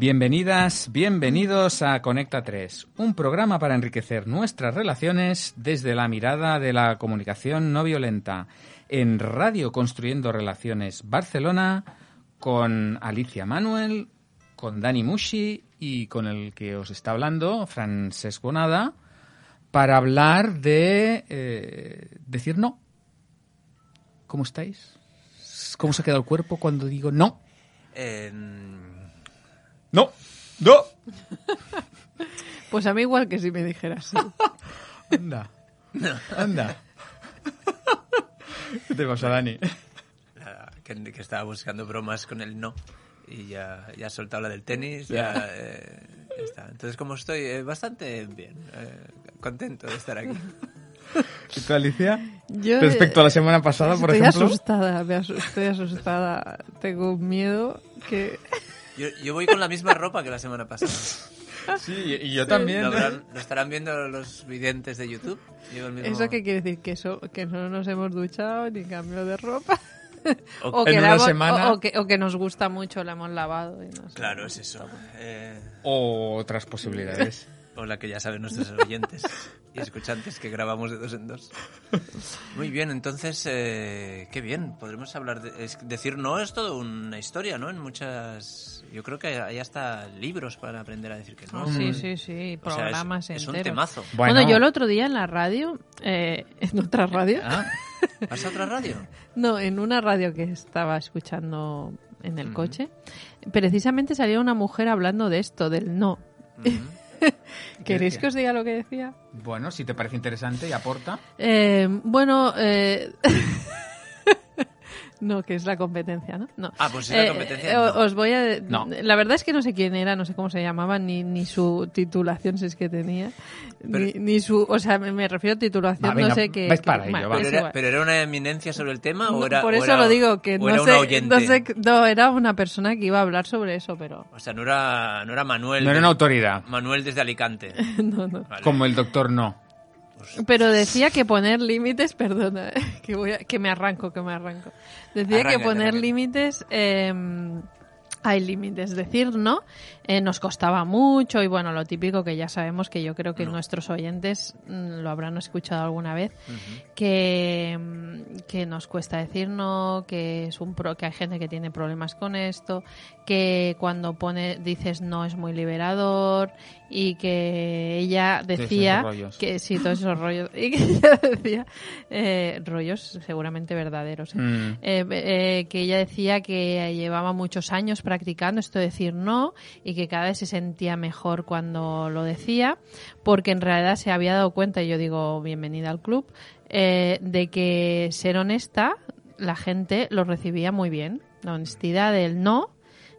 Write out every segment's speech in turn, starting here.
Bienvenidas, bienvenidos a Conecta 3, un programa para enriquecer nuestras relaciones desde la mirada de la comunicación no violenta. En Radio Construyendo Relaciones Barcelona, con Alicia Manuel, con Dani Mushi y con el que os está hablando, Francesc Bonada, para hablar de eh, decir no. ¿Cómo estáis? ¿Cómo se ha quedado el cuerpo cuando digo no? No, no. Pues a mí igual que si me dijeras sí. Anda, anda. ¿Qué te pasa, Dani? nada, que, que estaba buscando bromas con el no y ya, ya he soltado la del tenis, ya, eh, ya está. Entonces, como estoy eh, bastante bien, eh, contento de estar aquí. ¿Y tú, Alicia? Yo, Respecto a la semana pasada, por estoy ejemplo. asustada, me estoy asustada. Tengo un miedo que... Yo, yo voy con la misma ropa que la semana pasada. Sí, y yo también. ¿Lo, ¿eh? habrán- lo estarán viendo los videntes de YouTube? El mismo- ¿Eso qué quiere decir? ¿Que, eso, que no nos hemos duchado ni cambio de ropa? O- O que, la semana- o, o que, o que nos gusta mucho, la hemos lavado. Y no sé. Claro, es eso. Eh, O otras posibilidades. o la que ya saben nuestros oyentes y escuchantes que grabamos de dos en dos. Muy bien, entonces, eh, qué bien. Podremos hablar de... es- decir no es todo una historia, ¿no? En muchas... Yo creo que hay hasta libros para aprender a decir que no. Ah, Sí, sí, sí, O sea, es- programas es, un temazo. Bueno, Bueno. yo el otro día en la radio, eh, en otra radio, Ah, ¿Vas a otra radio? no, en una radio que estaba escuchando en el coche, precisamente salía una mujer hablando de esto, del no. ¿Queréis que os diga lo que decía? bueno, si te parece interesante y aporta. Eh, bueno, eh... no, que es la competencia, ¿no? No. Ah, pues es la Eh, competencia, eh, no. Os voy a... No. La verdad es que no sé quién era, no sé cómo se llamaba, ni, ni su titulación, si es que tenía. Ni, ni su... O sea, me, me refiero a titulación, Va, venga, no sé qué... para ello, va. ¿Pero era, pero era una eminencia sobre el tema o No, era por o eso era- lo digo, que no sé, no sé... No, era una persona que iba a hablar sobre eso, pero... O sea, no era, no era Manuel. No era una autoridad. Manuel desde Alicante. no, no. Vale. Como el doctor no. Pero decía que poner límites, perdona, que voy a- que me arranco, que me arranco. Decía que poner límites, eh, hay límites, decir no, eh, nos costaba mucho y bueno, lo típico que ya sabemos que yo creo que nuestros oyentes mm, lo habrán escuchado alguna vez, que, mm, que nos cuesta decir no, que es un pro, que hay gente que tiene problemas con esto, que cuando pone dices no es muy liberador y que ella decía que sí todos esos rollos y que ella decía eh, rollos seguramente verdaderos ¿eh? Mm. Eh, que ella decía que llevaba muchos años practicando esto de decir no y que cada vez se sentía mejor cuando lo decía porque en realidad se había dado cuenta y yo digo bienvenida al club eh, de que ser honesta la gente lo recibía muy bien. La honestidad del no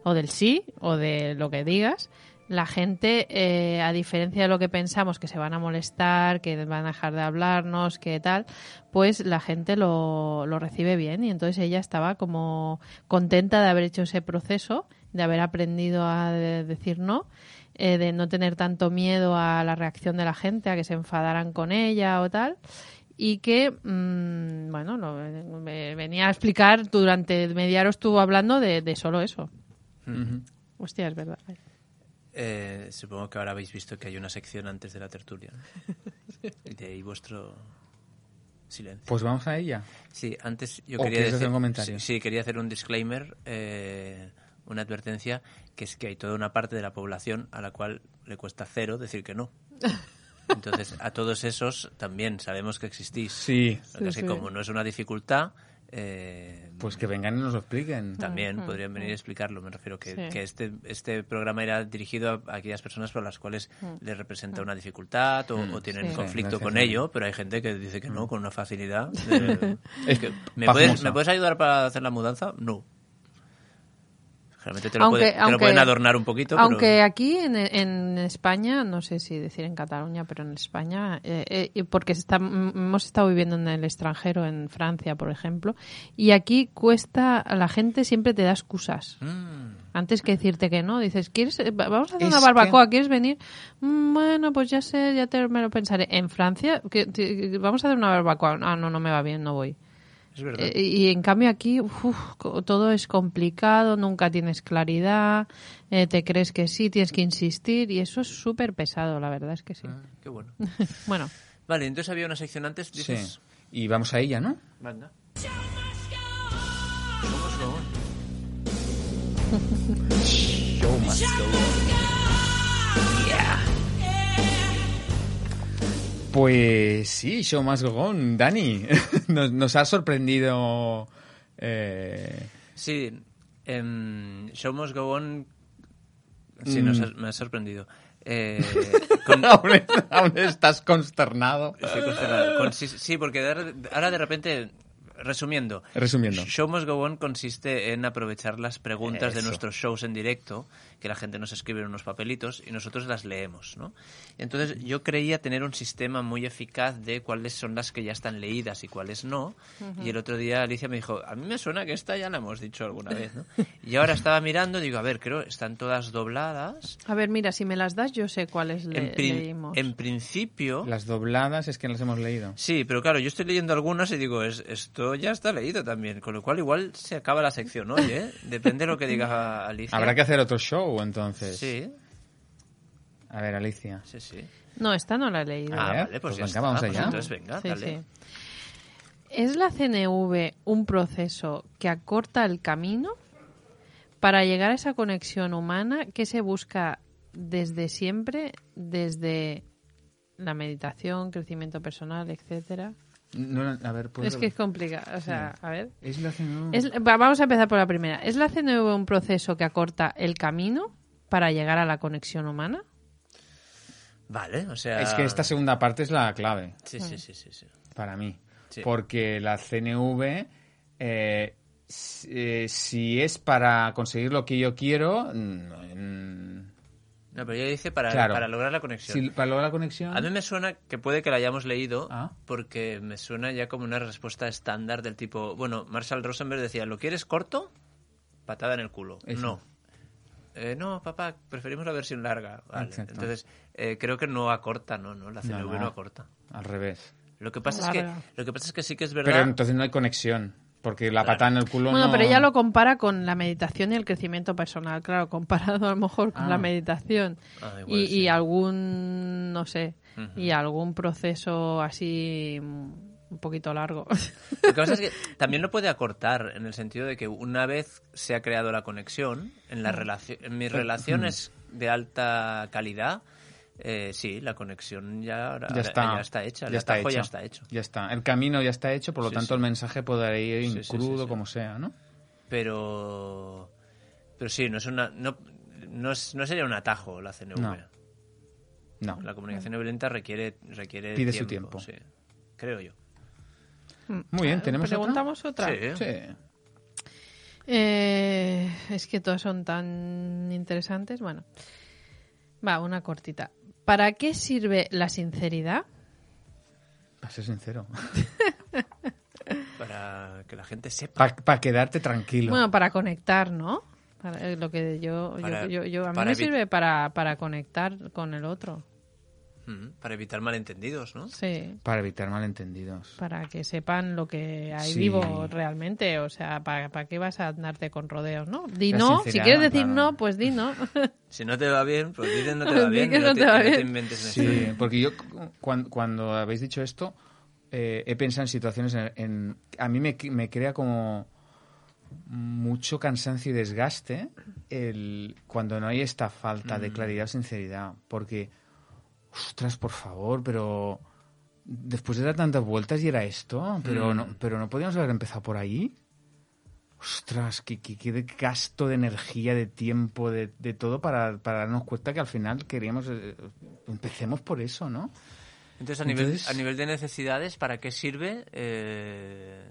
o del sí o de lo que digas. La gente, eh, a diferencia de lo que pensamos, que se van a molestar, que van a dejar de hablarnos, que tal, pues la gente lo, lo recibe bien. Y entonces ella estaba como contenta de haber hecho ese proceso, de haber aprendido a de- decir no, eh, de no tener tanto miedo a la reacción de la gente, a que se enfadaran con ella o tal. Y que, mm, bueno, lo- me venía a explicar, durante media hora estuvo hablando de, de solo eso. Ujú. Hostia, es verdad. Eh, supongo que ahora habéis visto que hay una sección antes de la tertulia. ¿no? Y de ahí vuestro silencio. Pues vamos a ella. Sí, antes yo ¿O quería decir, hacer un comentario? Sí, sí, quería hacer un disclaimer, eh, una advertencia, que es que hay toda una parte de la población a la cual le cuesta cero decir que no. Entonces, a todos esos también sabemos que existís. Sí. Lo que es Sí, que sí. como no es una dificultad, eh, Pues que vengan y nos lo expliquen. también podrían venir a explicarlo. Me refiero que, Sí. que este, este programa era dirigido a aquellas personas por las cuales les representa una dificultad o, o tienen Sí. conflicto Sí, con ello, pero hay gente que dice que no con una facilidad. Es que, ¿me, puedes, ¿Me puedes ayudar para hacer la mudanza? No. Generalmente te lo, Aunque- puede- te lo aunque- pueden adornar un poquito, pero- Aunque aquí en, en España, no sé si decir en Cataluña, pero en España, eh, eh, porque está- hemos estado viviendo en el extranjero, en Francia, por ejemplo, y aquí cuesta, a la gente siempre te da excusas. Mm, Antes que decirte que no, dices, ¿quieres, eh, va- vamos a hacer Es una que- barbacoa, ¿quieres venir? "Mm, Bueno, pues ya sé, ya te, me lo pensaré. En Francia, que- vamos a hacer una barbacoa. Ah, no, no me va bien, no voy. Es verdad. Eh, y en cambio aquí uf, todo es complicado, nunca tienes claridad, eh, te crees que sí, tienes que insistir y eso es súper pesado, la verdad es que sí. Ah, qué bueno. Bueno, Vale, entonces había una sección antes, Sí. dices... Y vamos a ella, ¿no? Venga. On. Show must go Pues sí, Show Must Go On. Dani, nos, nos ha sorprendido... eh, Sí, em, Show Must Go On... Sí, nos ha- me ha sorprendido. Eh, con- aún, aún estás consternado. estoy consternado. Con- sí, sí, porque ahora de repente, resumiendo, Resumiendo. Show Must Go On consiste en aprovechar las preguntas de nuestros shows en directo, que la gente nos escribe en unos papelitos y nosotros las leemos, ¿no? Entonces yo creía tener un sistema muy eficaz de cuáles son las que ya están leídas y cuáles no. Y el otro día Alicia me dijo, a mí me suena que esta ya la hemos dicho alguna vez, ¿no? Y ahora estaba mirando, digo, a ver, creo, están todas dobladas. a ver, mira, si me las das yo sé cuáles le- En, leímos. en principio... Las dobladas es que las hemos leído. Sí, pero claro, yo estoy leyendo algunas y digo, es, esto ya está leído también, con lo cual igual se acaba la sección hoy, ¿eh? Depende de lo que diga Alicia. Habrá que hacer otro show entonces. Sí, A ver, Alicia. sí, sí. No, esta no la he leído. Ah, vale, pues, pues ya venga, está. vamos Pues allá. entonces venga, Sí, dale. sí. ¿Es la CNV un proceso que acorta el camino para llegar a esa conexión humana que se busca desde siempre, desde la meditación, crecimiento personal, etcétera? No, no, a ver, ¿puedo- Es que es complicado, o sea, a ver. Es la CNV. Es- va- vamos a empezar por la primera. ¿Es la CNV un proceso que acorta el camino para llegar a la conexión humana? Vale, o sea... Es que esta segunda parte es la clave Sí, sí, sí, sí, sí. para mí. Sí. Porque la CNV, eh, si, eh, si es para conseguir lo que yo quiero, mm, No, pero ella dice para, Claro. para lograr la conexión. si, para lograr la conexión... A mí me suena que puede que la hayamos leído Ah. porque me suena ya como una respuesta estándar del tipo, bueno, Marshall Rosenberg decía, ¿lo quieres corto? Patada en el culo. Eso. No. Eh, no, papá, preferimos la versión larga. Vale. Entonces, eh, creo que no acorta, no, no, la CNV no, No, no. acorta. Al revés. Lo que pasa es que lo que pasa es que sí que es verdad. Pero entonces no hay conexión. Porque la Claro. patada en el culo Bueno, no... pero ella lo compara con la meditación y el crecimiento personal, claro, comparado a lo mejor con Ah. la meditación Ah, igual y, sí. y algún, no sé, y algún proceso así mm, un poquito largo. Lo que pasa es que también lo puede acortar en el sentido de que una vez se ha creado la conexión, en, la relación, en mis relaciones de alta calidad, eh, sí, la conexión ya, ahora- Ya está. ya está hecha, el está atajo hecho. ya está hecho. Ya está. El camino ya está hecho, por lo Sí, tanto sí. el mensaje podrá ir Sí, en sí, sí, crudo sí. como sea, ¿no? Pero, pero sí, no es una, no, no, es- no sería un atajo la CNV. No. No. La comunicación violenta requiere, requiere Pide su tiempo. sí, creo yo. Muy bien, ¿tenemos otra? ¿Preguntamos otra? Sí. Sí. Eh, es que todas son tan interesantes. Bueno, va, una cortita. ¿Para qué sirve la sinceridad? Para ser sincero. Para que la gente sepa. Para quedarte tranquilo. Bueno, para conectar, ¿no? Para, eh, lo que yo, yo- Para- yo, yo- a mí me sirve para, para conectar con el otro. Mm, para evitar malentendidos, ¿no? Sí. Para evitar malentendidos. para que sepan lo que hay Sí. vivo realmente. O sea, ¿para, para qué vas a andarte con rodeos, no? Di La no, si quieres decir claro. no, pues di no. Si no te va bien, pues dicen no te va bien. no te, te va y no te bien. inventes Sí, porque yo cu- cuando, cuando habéis dicho esto, eh, he pensado en situaciones en, en- a mí me, me crea como mucho cansancio y desgaste el cuando no hay esta falta de claridad o sinceridad, porque ostras, por favor, pero después de dar tantas vueltas y era esto, pero no, pero no podíamos haber empezado por ahí. Ostras, qué, qué, qué de gasto de energía, de tiempo, de, de todo para, para darnos cuenta que al final queríamos... eh, empecemos por eso, ¿no? Entonces, a nivel, Entonces- a nivel de necesidades, ¿para qué sirve? Eh,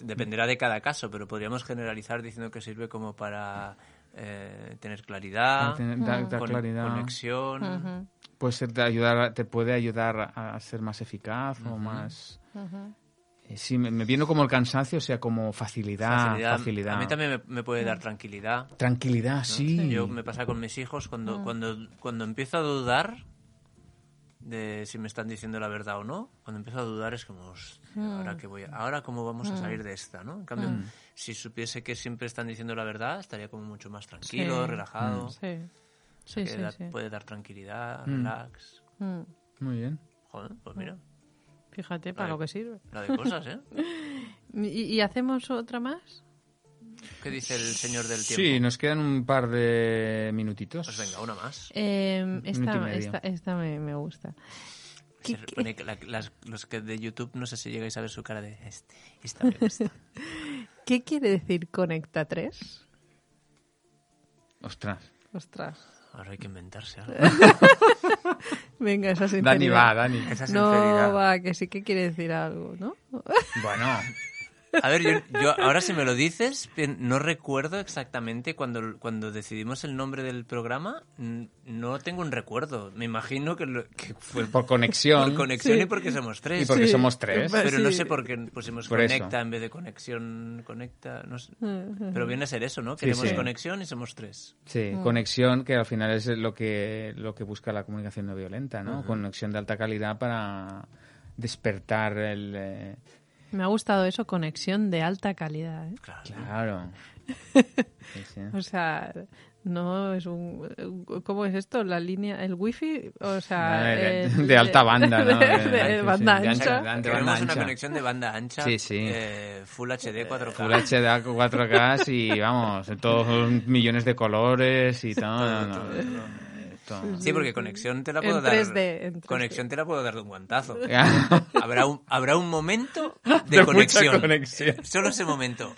dependerá de cada caso, pero podríamos generalizar diciendo que sirve como para eh, tener claridad, tener- con- claridad. conexión. Puede ser te ayudar, a- te puede ayudar a, ser más eficaz o más... Eh, Sí, me, me viene como el cansancio, o sea, como facilidad, facilidad. A mí también me, me puede dar tranquilidad. Tranquilidad, ¿no? sí. Yo me pasa con mis hijos cuando, cuando, cuando empiezo a dudar de si me están diciendo la verdad o no. Cuando empiezo a dudar es como, "Hostia, Mm. ahora que voy, a- ahora cómo vamos a salir de esta, ¿no? En cambio, si supiese que siempre están diciendo la verdad, estaría como mucho más tranquilo, Sí. relajado. Sí, sí, que sí. da- sí. puede dar tranquilidad, relax. Mm. Muy bien. Joder, pues mira, Fíjate para Vale. lo que sirve. la de cosas, ¿eh? ¿Y, y hacemos otra más? ¿Qué dice el señor del tiempo? Sí, nos quedan un par de minutitos. Pues venga, una más. Eh, esta, esta, esta me, me gusta. ¿Qué- que la- las- los que de YouTube no sé si llegáis a ver su cara de este. Esta me gusta. ¿Qué quiere decir Conecta 3? Ostras. Ostras. Ahora hay que inventarse algo. Venga, esa sinceridad. Dani va, Dani. Esa No, sinceridad. va, que sí que quiere decir algo, ¿no? Bueno, A ver, yo, yo ahora si me lo dices, no recuerdo exactamente cuando, cuando decidimos el nombre del programa, no tengo un recuerdo. Me imagino que, lo- que fue por conexión. por conexión Sí. y porque somos tres. Y porque Sí. somos tres. Pero no sé por qué pusimos Por eso. conecta en vez de conexión, conecta, no sé. Mm, Pero viene a ser eso, ¿no? Queremos sí. conexión y somos tres. Sí, conexión que al final es lo que, lo que busca la comunicación no violenta, ¿no? Conexión de alta calidad para despertar el... eh, Me ha gustado eso, conexión de alta calidad. ¿eh? Claro. Claro. Sí, sí. O sea, no es un... ¿Cómo es esto? ¿La línea, el wifi? O sea... De- el- de alta banda, ¿no? De, De- de sí, sí, banda de O ancha. banda una ancha. conexión de banda ancha, Sí, sí. eh, Full HD 4K. Full HD 4K y vamos, todos millones de colores y todo. no, no, Sí, porque conexión te la puedo En dar. 3D, en 3D. Conexión te la puedo dar de un guantazo. Habrá un, habrá un momento de, De mucha conexión. conexión. Solo ese momento.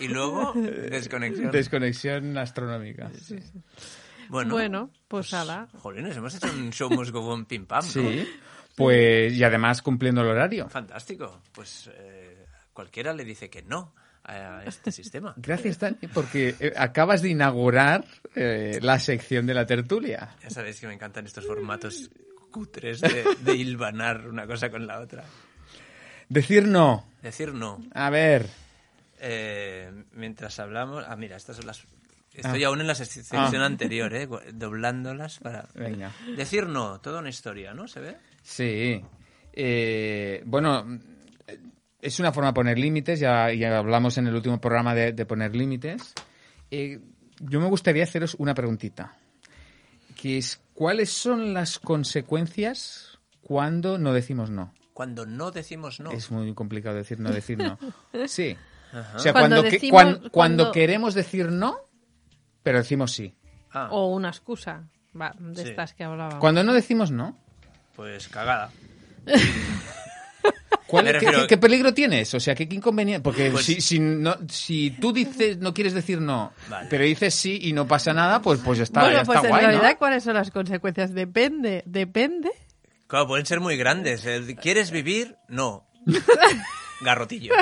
Y luego, desconexión. Desconexión astronómica. bueno, Bueno, pues ala. jolines, hemos hecho un show pim pam. ¿no? Sí. Pues, y además cumpliendo el horario. Fantástico. Pues eh, cualquiera le dice que no a este sistema. Gracias, Dani, porque eh, acabas de inaugurar eh, la sección de la tertulia. Ya sabéis que me encantan estos formatos cutres de, de hilvanar una cosa con la otra. Decir no. Decir no. A ver. Eh, mientras hablamos... Ah, mira, estas son las... Estoy Ah. aún en la sec- sección Ah. anterior, ¿eh? Doblándolas para... Venga. Decir no, toda una historia, ¿no? ¿Se ve? Sí. Eh, bueno, es una forma de poner límites, ya, ya hablamos en el último programa de, de poner límites. Eh, yo me gustaría haceros una preguntita, que es, ¿cuáles son las consecuencias cuando no decimos no? Cuando no decimos no. Es muy complicado decir no, decir no. Sí. Ajá. O sea, Cuando cuando, que- decimos- cuan- cuando cuando- queremos decir no, pero decimos sí. Ah, O una excusa va, de Sí. estas que hablábamos. Cuando no decimos no, pues cagada. ¿Cuál, Me qué- refiero- qué, qué peligro tienes? O sea, ¿qué, qué inconveniente? Porque Pues- si, si, no, si tú dices, no quieres decir no, Vale. pero dices sí y no pasa nada, pues, pues ya está, bueno, ya pues está en guay, realidad, ¿no? ¿cuáles son las consecuencias? Depende, depende. Claro, pueden ser muy grandes. El, ¿Quieres vivir? No. Garrotillo.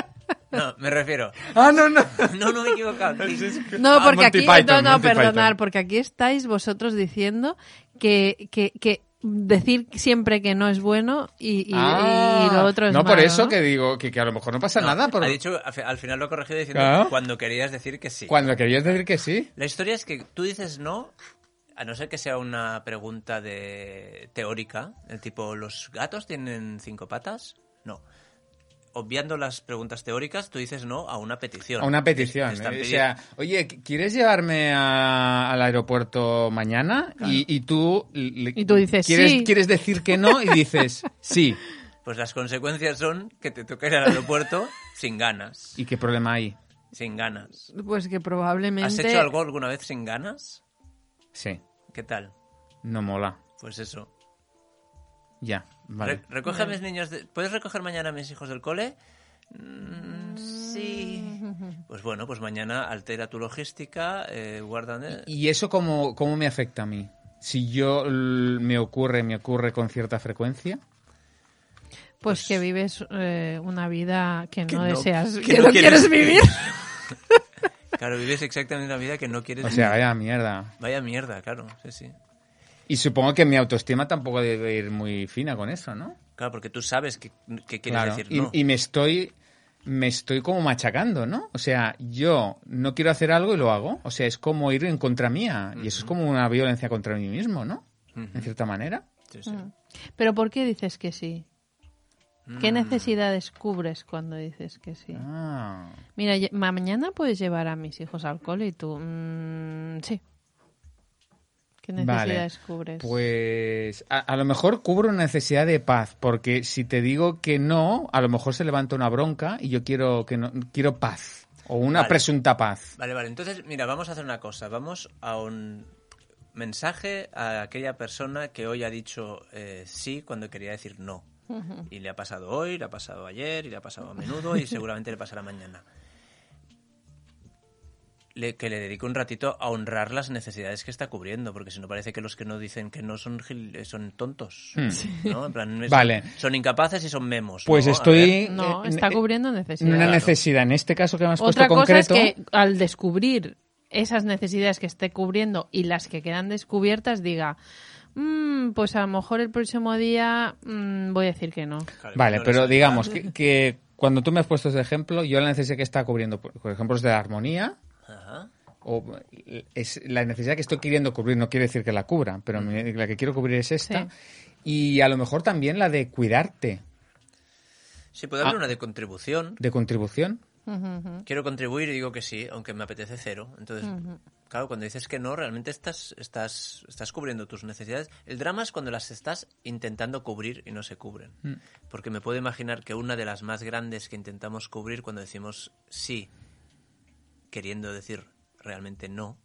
No, me refiero. Ah, no, no. No, no me he equivocado. No, Ah, porque aquí, Python, no, no, Monty perdonar, Python. porque aquí estáis vosotros diciendo que, que, que decir siempre que no es bueno y, y- Ah, y lo otro es No, por malo, eso ¿no? que digo que, que a lo mejor no pasa No, nada. Por... Ha dicho, al fi- al final lo he corregido diciendo Claro. cuando querías decir que sí. Cuando querías decir que sí. La historia es que tú dices no, a no ser que sea una pregunta de teórica, el tipo, ¿los gatos tienen cinco patas? No. Obviando las preguntas teóricas, tú dices no a una petición. A una petición. ¿eh? O sea, oye, ¿quieres llevarme a- al aeropuerto mañana? Y, y tú, le- Y tú dices quieres, sí. quieres decir que no y dices sí. Pues las consecuencias son que te toca ir al aeropuerto sin ganas. ¿Y qué problema hay? Sin ganas. Pues que probablemente... ¿Has hecho algo alguna vez sin ganas? Sí, ¿Qué tal? no mola. Pues eso. Ya, vale. Re- recoge a mis niños. de- ¿Puedes recoger mañana a mis hijos del cole? Mm, sí. Pues bueno, pues mañana altera tu logística, eh, guarda. ¿Y eso cómo, cómo me afecta a mí? Si yo me ocurre, me ocurre con cierta frecuencia. Pues que vives eh, una vida que no, no- deseas, que que, no no, quieres quieres vivir. Claro, vives exactamente una vida que no quieres O sea, vaya mierda. Vaya mierda, claro, sí, sí. Y supongo que mi autoestima tampoco debe ir muy fina con eso, ¿no? Claro, porque tú sabes que, que quieres Claro. decir y, no. y me estoy me estoy como machacando, ¿no? O sea, yo no quiero hacer algo y lo hago. O sea, es como ir en contra mía. Y eso es como una violencia contra mí mismo, ¿no? En cierta manera. Sí, sí. Pero ¿por qué dices que sí? ¿Qué Mm. necesidades cubres cuando dices que sí? Ah. Mira, mañana puedes llevar a mis hijos al cole y tú, mm, sí. ¿Qué Vale, necesidades cubres? Pues a, a lo mejor cubro una necesidad de paz, porque si te digo que no, a lo mejor se levanta una bronca y yo quiero que no, quiero paz o una Vale. presunta paz. Vale, vale. Entonces, mira, vamos a hacer una cosa. Vamos a un mensaje a aquella persona que hoy ha dicho eh, sí cuando quería decir no. Y le ha pasado hoy, le ha pasado ayer, y le ha pasado a menudo y seguramente le pasará mañana. Le- que le dedique un ratito a honrar las necesidades que está cubriendo, porque si no parece que los que no dicen que no son gil- eh, son tontos, ¿no? En plan, es- Vale. son incapaces y son memos. Pues estoy no, está cubriendo en necesidades. una necesidad. En este caso que me has Otra puesto cosa concreto, es que al descubrir esas necesidades que esté cubriendo y las que quedan descubiertas diga, "Mm, pues a lo mejor el próximo día mm, voy a decir que no. Vale, pero digamos que, que cuando tú me has puesto ese ejemplo, yo la necesidad que está cubriendo, por por ejemplo, es de la armonía, Ajá. o es la necesidad que estoy queriendo cubrir, no quiere decir que la cubra, pero mi- la que quiero cubrir es esta. Y a lo mejor también la de cuidarte, Sí, puede haber Ah. una de contribución. de contribución. Quiero contribuir y digo que sí, aunque me apetece cero. Entonces, claro, cuando dices que no, realmente estás, estás, estás cubriendo tus necesidades. El drama es cuando las estás intentando cubrir y no se cubren. Porque me puedo imaginar que una de las más grandes que intentamos cubrir cuando decimos sí, queriendo decir realmente no,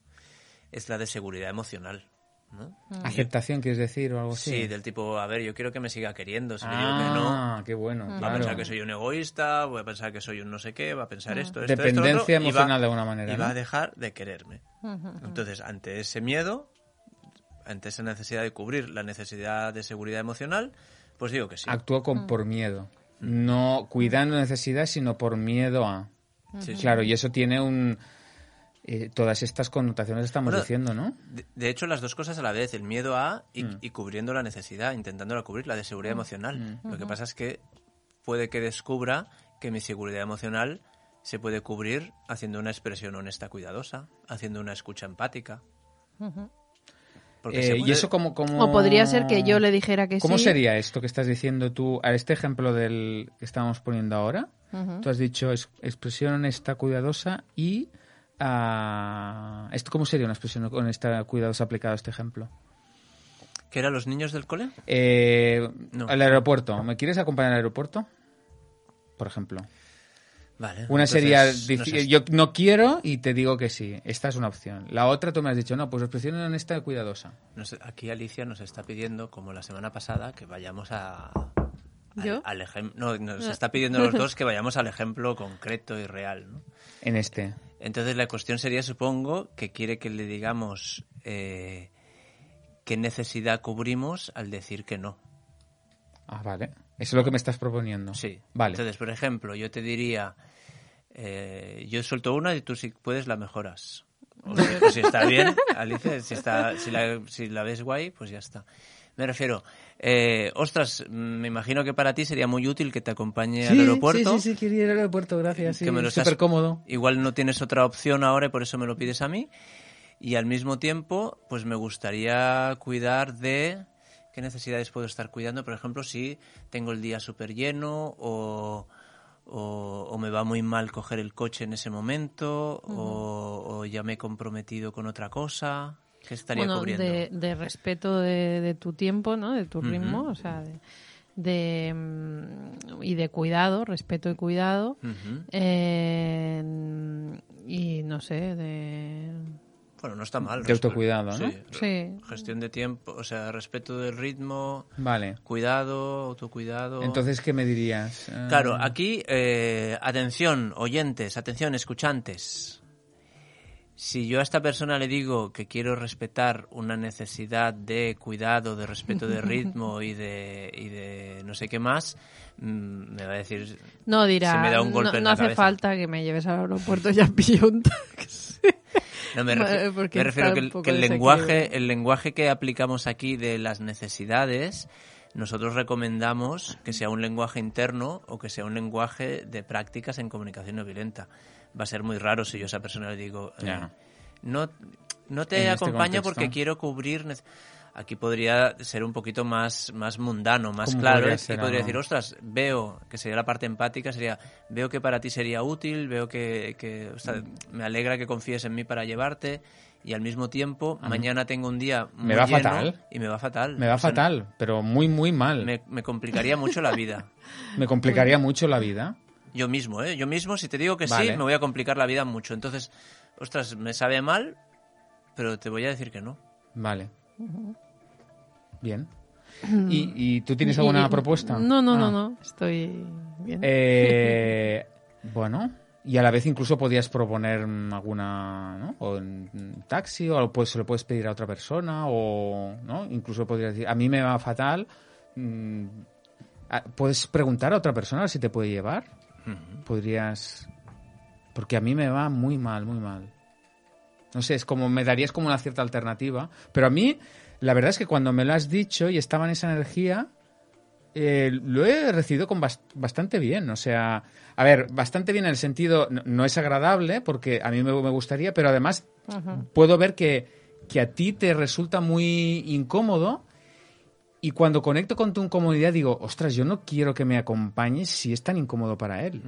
es la de seguridad emocional. ¿no? Aceptación, quieres decir, o algo así. Sí, del tipo, a ver, yo quiero que me siga queriendo. Si le digo que no, Ah, qué bueno. Va a claro. pensar que soy un egoísta, voy a pensar que soy un no sé qué, va a pensar esto, esto, esto, lo Dependencia otro, y va- emocional de alguna manera, Y va ¿no? a dejar de quererme. Entonces, ante ese miedo, ante esa necesidad de cubrir la necesidad de seguridad emocional, pues digo que sí. Actúo con, por miedo. No cuidando necesidad, sino por miedo a. Sí, sí. Claro, y eso tiene un. eh, todas estas connotaciones que estamos Bueno, diciendo, ¿no? De, de hecho, las dos cosas a la vez, el miedo a y, Mm. y cubriendo la necesidad, intentándola cubrir, la de seguridad emocional. Lo que pasa es que puede que descubra que mi seguridad emocional se puede cubrir haciendo una expresión honesta, cuidadosa, haciendo una escucha empática. Eh, Y eso como, como... O podría ser que yo le dijera que ¿Cómo sí. sería esto que estás diciendo tú? A este ejemplo del que estábamos poniendo ahora, Ujú. tú has dicho es- expresión honesta, cuidadosa y... ah, ¿Esto cómo sería una expresión honesta, cuidadosa aplicada a este ejemplo? ¿Que eran los niños del cole? Eh, No. Al aeropuerto. ¿Me quieres acompañar al aeropuerto? Por ejemplo. Vale. Una entonces, sería, no sé, yo no quiero y te digo que sí. Esta es una opción. La otra tú me has dicho, no, pues expresión honesta y cuidadosa. aquí Alicia nos está pidiendo, como la semana pasada, que vayamos a... al- ¿Yo? Al, no, nos está pidiendo los dos que vayamos al ejemplo concreto y real, ¿no? En este. Entonces la cuestión sería, supongo, que quiere que le digamos eh, qué necesidad cubrimos al decir que no. Ah, vale. Eso es lo que me estás proponiendo. Sí. Vale. Entonces, por ejemplo, yo te diría, eh, yo suelto una y tú si puedes la mejoras. O si, o si está bien, Alicia, si, está, si, la, si la ves guay, pues ya está. Me refiero, eh, ostras, me imagino que para ti sería muy útil que te acompañe al aeropuerto. Sí, sí, sí, quería ir al aeropuerto, gracias. Sí, que me lo súper cómodo. Igual no tienes otra opción ahora y por eso me lo pides a mí. Y al mismo tiempo, pues me gustaría cuidar de qué necesidades puedo estar cuidando. Por ejemplo, si tengo el día súper lleno o, o, o me va muy mal coger el coche en ese momento o, o ya me he comprometido con otra cosa. ¿Qué estaría bueno, cubriendo? de, de respeto de, de tu tiempo, ¿no? De tu ritmo, o sea, de, de, mm, y de cuidado, respeto y cuidado. Eh, y no sé, de... Bueno, no está mal. De autocuidado, ¿no? Sí. Sí. Gestión de tiempo, o sea, respeto del ritmo, Vale. cuidado, autocuidado. Entonces, ¿qué me dirías? Eh, Claro, aquí, eh, atención, oyentes, atención, escuchantes. Si yo a esta persona le digo que quiero respetar una necesidad de cuidado, de respeto de ritmo y de, y de no sé qué más, mm, me va a decir... No dirá, Si me da un golpe no, en no la hace cabeza. falta que me lleves al aeropuerto ya pillo un taxi. No, me, me refiero está que, el, que el lenguaje, el lenguaje que aplicamos aquí de las necesidades, nosotros recomendamos que sea un lenguaje interno o que sea un lenguaje de prácticas en comunicación no violenta. Va a ser muy raro si yo a esa persona le digo, eh, no, no te este acompaño porque quiero cubrir... Aquí podría ser un poquito más, más mundano, más ¿Cómo claro. podría y podría decir, ostras, veo, que sería la parte empática, sería, veo que para ti sería útil, veo que, que, o sea, me alegra que confíes en mí para llevarte y al mismo tiempo mañana tengo un día muy Me va lleno fatal. y me va fatal. Me va O sea, fatal, pero muy, muy mal. Me, Me, me complicaría mucho la vida. complicaría mucho la vida. Yo mismo, ¿eh? Yo mismo, si te digo que Vale. sí, me voy a complicar la vida mucho. Entonces, ostras, me sabe mal, pero te voy a decir que no. Vale. Bien. ¿Y, y tú tienes alguna Y- propuesta? No, no, Ah. no, no. Estoy bien. Eh, bueno, y a la vez incluso podías proponer mm, alguna, ¿no? O en taxi, o pues se lo puedes pedir a otra persona, o, ¿no? Incluso podrías decir, a mí me va fatal, mm, puedes preguntar a otra persona si te puede llevar. Podrías... Porque a mí me va muy mal, muy mal. No sé, es como, me darías como una cierta alternativa. Pero a mí, la verdad es que cuando me lo has dicho y estaba en esa energía, eh, lo he recibido con bast- bastante bien. O sea, a ver, bastante bien en el sentido, no, no es agradable, porque a mí me, me gustaría, pero además puedo ver que, que a ti te resulta muy incómodo. Y cuando conecto con tu incomodidad digo, ostras, yo no quiero que me acompañes si es tan incómodo para él.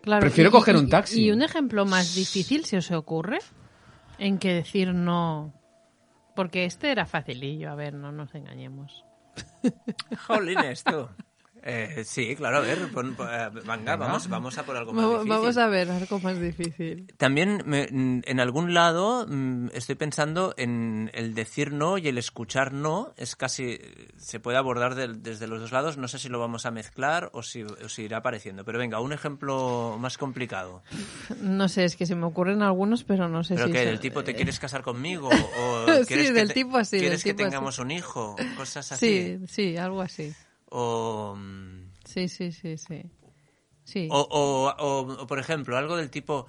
Claro, prefiero y- coger y- un taxi. ¿Y un ejemplo más difícil, si os ocurre? En que decir no. Porque este era facilillo, a ver, no nos engañemos. Jolines, tú. Eh, sí, claro, a ver, pon- pon- eh, venga, vamos, vamos a por algo más Vamos, difícil. vamos a ver algo más difícil. También me- en algún lado mm, estoy pensando en el decir no y el escuchar no. Es casi. Se puede abordar desde los dos lados. No sé si lo vamos a mezclar o si, o si irá apareciendo. Pero venga, un ejemplo más complicado. No sé, es que se me ocurren algunos, pero no sé ¿Pero si... qué? son- ¿Del tipo te quieres casar conmigo? ¿O Sí, quieres que del te- tipo así, del ¿Quieres que tipo así. tengamos un hijo? Cosas así. Sí, sí, algo así. O. mm, Sí, sí, sí, sí. Sí. O, o- o- o, por ejemplo, algo del tipo,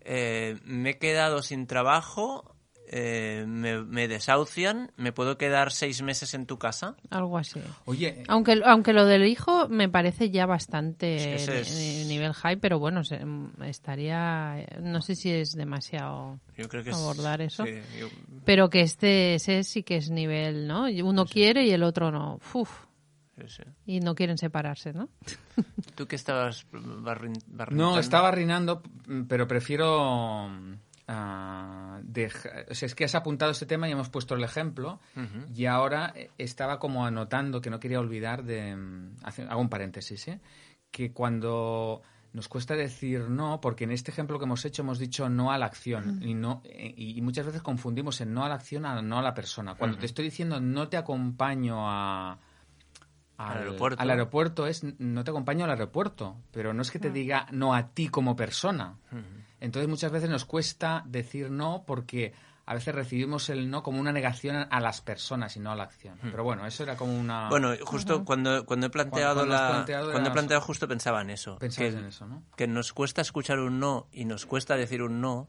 eh, me he quedado sin trabajo, eh, me, me desahucian, ¿me puedo quedar seis meses en tu casa? Algo así. Oye, Aunque, aunque lo del hijo me parece ya bastante Es que es- nivel high, pero bueno, se- estaría... No sé si es demasiado... Yo creo que es- Abordar eso. sí, yo- Pero que este ese sí que es nivel, ¿no? Uno quiere y el otro no. Uf. Sí, sí. Y no quieren separarse, ¿no? ¿Tú qué estabas barrin- No, estaba rinando, pero prefiero. o sea, es que has apuntado este tema y hemos puesto el ejemplo. Y ahora eh, estaba como anotando que no quería olvidar de. mm, hago un paréntesis, ¿eh? Que cuando nos cuesta decir no, porque en este ejemplo que hemos hecho hemos dicho no a la acción. Y, no, eh, y, y muchas veces confundimos en no a la acción a no a la persona. Cuando te estoy diciendo no te acompaño a. Al aeropuerto. al aeropuerto es no te acompaño al aeropuerto, pero no es que te diga no a ti como persona. Entonces muchas veces nos cuesta decir no porque a veces recibimos el no como una negación a- las personas y no a la acción. Pero bueno, eso era como una... Bueno, justo cuando, cuando he planteado Cuando la... planteado cuando he planteado justo pensaba en eso. Que, en eso, ¿no? que nos cuesta escuchar un no y nos cuesta decir un no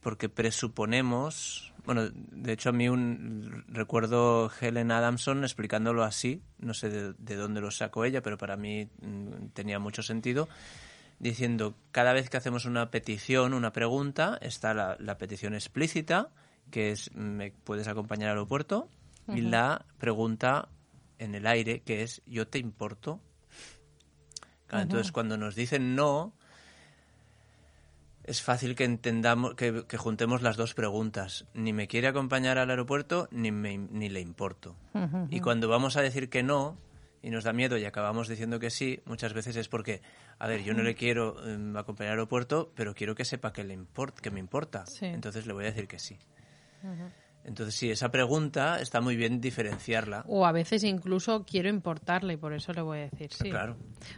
porque presuponemos bueno de hecho a mí un recuerdo Helen Adamson explicándolo así no sé de, de dónde lo sacó ella pero para mí mm, tenía mucho sentido diciendo cada vez que hacemos una petición una pregunta está la, la petición explícita que es me puedes acompañar al aeropuerto y la pregunta en el aire que es yo te importo Claro, entonces cuando nos dicen no es fácil que entendamos, que, que juntemos las dos preguntas. Ni me quiere acompañar al aeropuerto, ni, me, ni le importo. Y cuando vamos a decir que no, y nos da miedo y acabamos diciendo que sí, muchas veces es porque, a ver, yo no le quiero em, acompañar al aeropuerto, pero quiero que sepa que, le import, que me importa. Sí. Entonces le voy a decir que sí. Entonces, sí, esa pregunta está muy bien diferenciarla. O a veces incluso quiero importarle y por eso le voy a decir sí. Claro,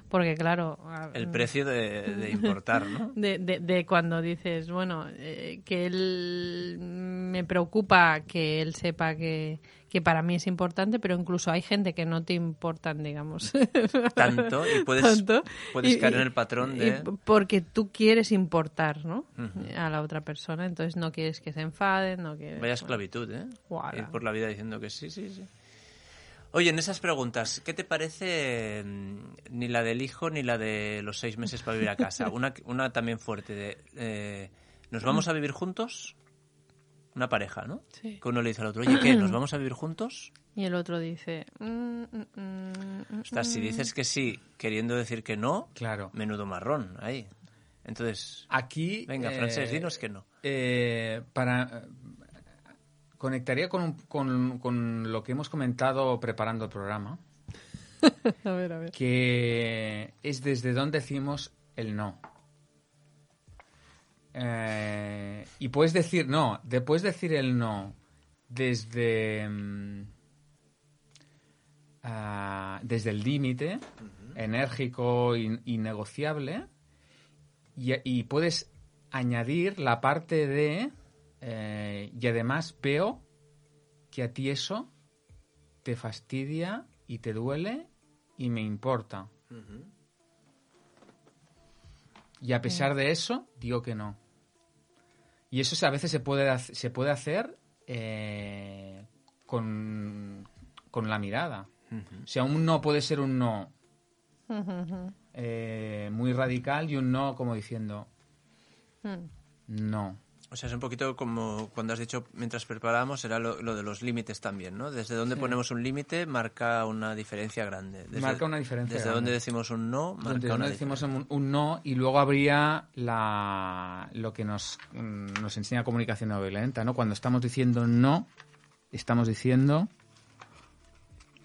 Porque claro... el precio de, de importar, ¿no? De, de, de cuando dices, bueno, eh, que él me preocupa que él sepa que, que para mí es importante, pero incluso hay gente que no te importan, digamos. Tanto, y puedes, Tanto. puedes Y- caer en el patrón de... porque tú quieres importar, ¿no? A la otra persona, entonces no quieres que se enfaden, no quieres... Vaya esclavitud, ¿eh? Ir por la vida diciendo que sí, sí, sí. Oye, en esas preguntas, ¿qué te parece mm, ni la del hijo ni la de los seis meses para vivir a casa? Una, una también fuerte de, eh, ¿nos vamos a vivir juntos? Una pareja, ¿no? Sí. Que uno le dice al otro, oye, ¿qué? ¿Nos vamos a vivir juntos? Y el otro dice... mm, mm, mm, mm, Ostras, si dices que sí, queriendo decir que no, Claro. menudo marrón ahí. Entonces, Aquí. venga, eh, Francés, dinos que no. eh, para. eh, Conectaría con, un- con, con lo que hemos comentado preparando el programa, A ver, a ver. que es desde donde decimos el no. Eh, y puedes decir no, de- puedes decir el no desde mm, ah, desde el límite enérgico y, y negociable y, y puedes añadir la parte de eh, y además veo que a ti eso te fastidia y te duele y me importa. Y a pesar de eso, digo que no. Y eso a veces se puede, se puede hacer eh, con, con la mirada. O sea, un no puede ser un no eh, muy radical y un no como diciendo no. O sea, es un poquito como cuando has dicho mientras preparábamos, era lo, lo de los límites también, ¿no? Desde donde ponemos un límite marca una diferencia grande. Desde, Marca una diferencia Desde grande. donde decimos un no, marca Donde una decimos un, un no y luego habría la, lo que nos, mm, nos enseña comunicación no violenta, ¿no? Cuando estamos diciendo no, estamos diciendo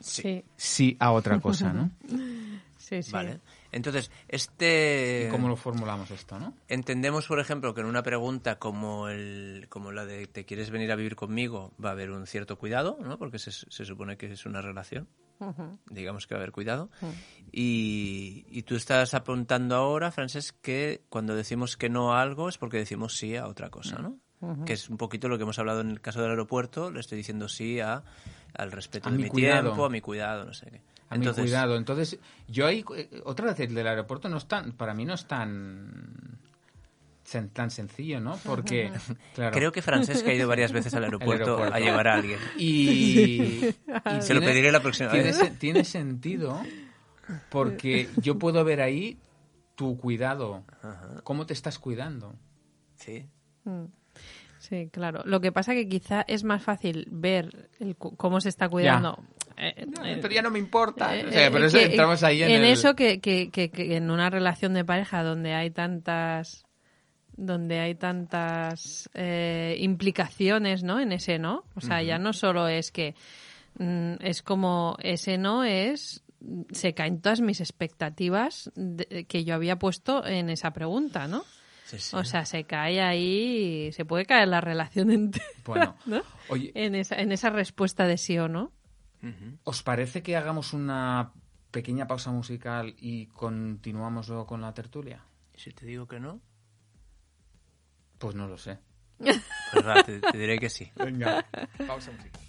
Sí, sí a otra cosa, ¿no? sí, sí. Vale. Entonces, este... ¿Y cómo lo formulamos esto, no? Entendemos, por ejemplo, que en una pregunta como, el, como la de ¿te quieres venir a vivir conmigo? va a haber un cierto cuidado, ¿no? Porque se, se supone que es una relación. Digamos que va a haber cuidado. y, y tú estás apuntando ahora, Francés, que cuando decimos que no a algo es porque decimos sí a otra cosa, ¿no? Que es un poquito lo que hemos hablado en el caso del aeropuerto. Le estoy diciendo sí a, al respeto A de mi tiempo, a mi cuidado, no sé qué. A mi cuidado. Entonces, yo ahí, eh, otra vez, el del aeropuerto no es tan, para mí no es tan, tan sencillo, ¿no? Porque, claro. Creo que Francesca ha ido varias veces al aeropuerto, aeropuerto. a llevar a alguien. Y, y Se lo pediré la próxima tiene, vez. tiene sentido porque yo puedo ver ahí tu cuidado, cómo te estás cuidando. Sí. Sí, claro. Lo que pasa que quizá es más fácil ver el cómo se está cuidando. Eh, pero ya no me importa. eh, O sea, eh, pero eso que- entramos ahí en, el- eso que, que- que- en una relación de pareja donde hay tantas donde hay tantas eh, implicaciones no en ese no o sea ya no solo es que mm, es como ese no es se caen todas mis expectativas de- que yo había puesto en esa pregunta no Sí, sí. o sea se cae ahí se puede caer la relación entera Bueno, ¿no? oye, en esa en esa respuesta de sí o no ¿os parece que hagamos una pequeña pausa musical y continuamos luego con la tertulia? si te digo que no, Pues no lo sé. pues te, te diré que sí. Venga, pausa musical.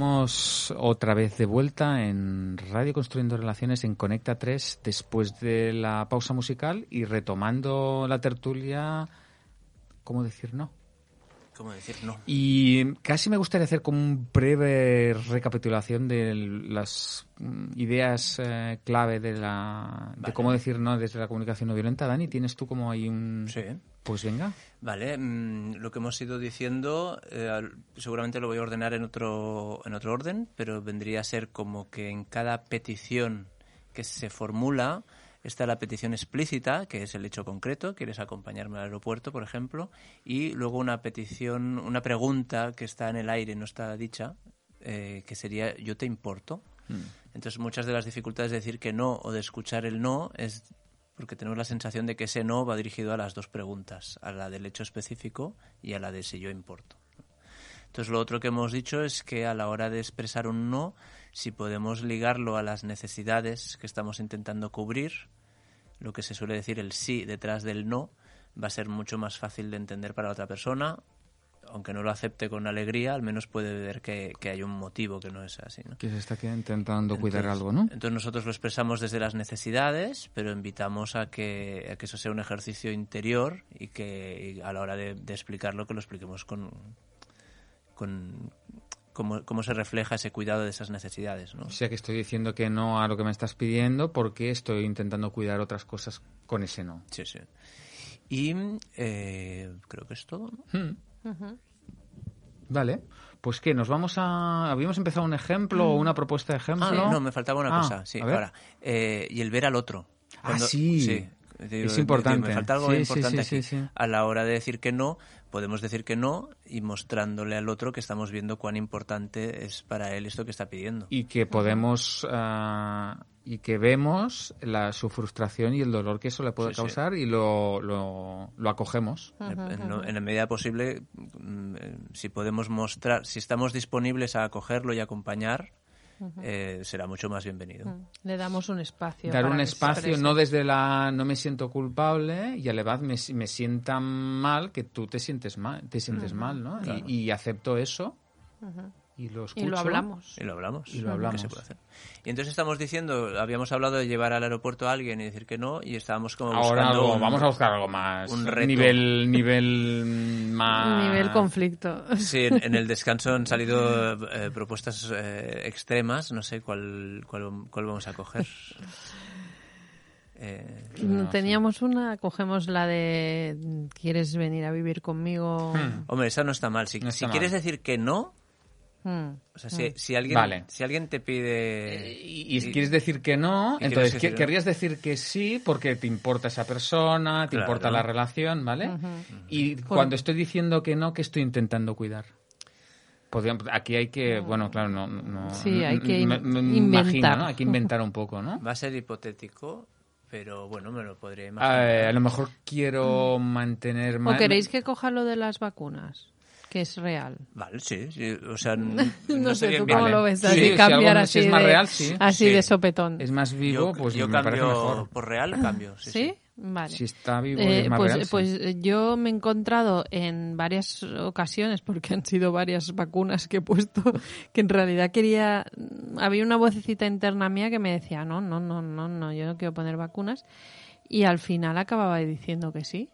Estamos otra vez de vuelta en Radio Construyendo Relaciones en Conecta 3 después de la pausa musical y retomando la tertulia, ¿cómo decir no? ¿Cómo decir no? Y casi me gustaría hacer como un breve recapitulación de las mm, ideas eh, clave de la de cómo decir no desde la comunicación no violenta. Dani, ¿tienes tú como ahí un...? Sí. Pues venga. Vale, mm, lo que hemos ido diciendo, eh, seguramente lo voy a ordenar en otro, en otro orden, pero vendría a ser como que en cada petición que se formula está la petición explícita, que es el hecho concreto, quieres acompañarme al aeropuerto, por ejemplo, y luego una petición, una pregunta que está en el aire, no está dicha, eh, que sería yo te importo. Entonces muchas de las dificultades de decir que no o de escuchar el no es porque tenemos la sensación de que ese no va dirigido a las dos preguntas, a la del hecho específico y a la de si yo importo. Entonces lo otro que hemos dicho es que a la hora de expresar un no, si podemos ligarlo a las necesidades que estamos intentando cubrir, lo que se suele decir el sí detrás del no, va a ser mucho más fácil de entender para otra persona, aunque no lo acepte con alegría, al menos puede ver que, que hay un motivo que no es así. ¿no? Que se está intentando cuidar algo, ¿no? Entonces nosotros lo expresamos desde las necesidades, pero invitamos a que, a que eso sea un ejercicio interior y que y a la hora de, de explicarlo, que lo expliquemos con, con cómo, cómo se refleja ese cuidado de esas necesidades. ¿no? O sea que estoy diciendo que no a lo que me estás pidiendo porque estoy intentando cuidar otras cosas con ese no. Sí, sí. Y eh, creo que es todo. ¿no? Hmm. Vale. Pues que nos vamos a... ¿Habíamos empezado un ejemplo o una propuesta de ejemplo? Ah, no, me faltaba una Ah, cosa. Sí, ahora. Eh, y el ver al otro. Ah, sí. Digo, Es digo, importante. Me falta algo Sí, sí, importante sí, aquí. sí, sí. A la hora de decir que no, podemos decir que no y mostrándole al otro que estamos viendo cuán importante es para él esto que está pidiendo. Y que podemos... ah, y que vemos la, su frustración y el dolor que eso le puede Sí, sí. causar y lo, lo, lo acogemos. En, en- en la medida posible, mm, eh, si podemos mostrar, si estamos disponibles a acogerlo y acompañar, eh, será mucho más bienvenido. Le damos un espacio. Dar un espacio, no desde la no me siento culpable y a la vez me, me sienta mal que tú te sientes mal, te sientes mal, ¿no? Claro. Y, y acepto eso y lo escucho. Y lo hablamos. Y lo hablamos. Y lo ¿Qué hablamos. se puede hacer? Y entonces estamos diciendo, habíamos hablado de llevar al aeropuerto a alguien y decir que no, y estábamos como Ahora buscando algo- un- vamos a buscar algo más un reto. nivel nivel más Nivel conflicto. Sí, en, en el descanso han salido eh, propuestas eh, extremas, no sé cuál, cuál, cuál vamos a coger. Eh, Teníamos una, cogemos la de ¿quieres venir a vivir conmigo? hombre, esa no está mal. Si, No está si mal. quieres decir que no, Mm. o sea, si, si alguien, Vale. si alguien te pide... y, y quieres decir que no, entonces que- decir- querrías decir que sí porque te importa esa persona, te Claro. importa la relación, ¿vale? Y cuando estoy diciendo que no, ¿qué estoy intentando cuidar? Aquí hay que, bueno, claro, no, no- Sí, hay que me- me imagino, inventar. ¿no? Hay que inventar un poco, ¿no? Va a ser hipotético, pero bueno, me lo podría Eh, imaginar. a lo mejor quiero mantener ¿O queréis que coja lo de las vacunas? Que es real. Vale, sí, sí, o sea, no, No, sé, ¿tú cómo Vale. lo ves? Sí, Así si cambiar algo- así si es más de, real, sí. así Sí. de sopetón. Es más vivo, yo, pues yo me parece cambio mejor. por real, cambio. Sí, ¿Sí? sí. Vale. Si está vivo Eh, es más pues, real. sí. pues eh, yo me he encontrado en varias ocasiones, porque han sido varias vacunas que he puesto, que en realidad quería... Había una vocecita interna mía que me decía, no, no, no, no, no, yo no quiero poner vacunas. Y al final acababa diciendo que sí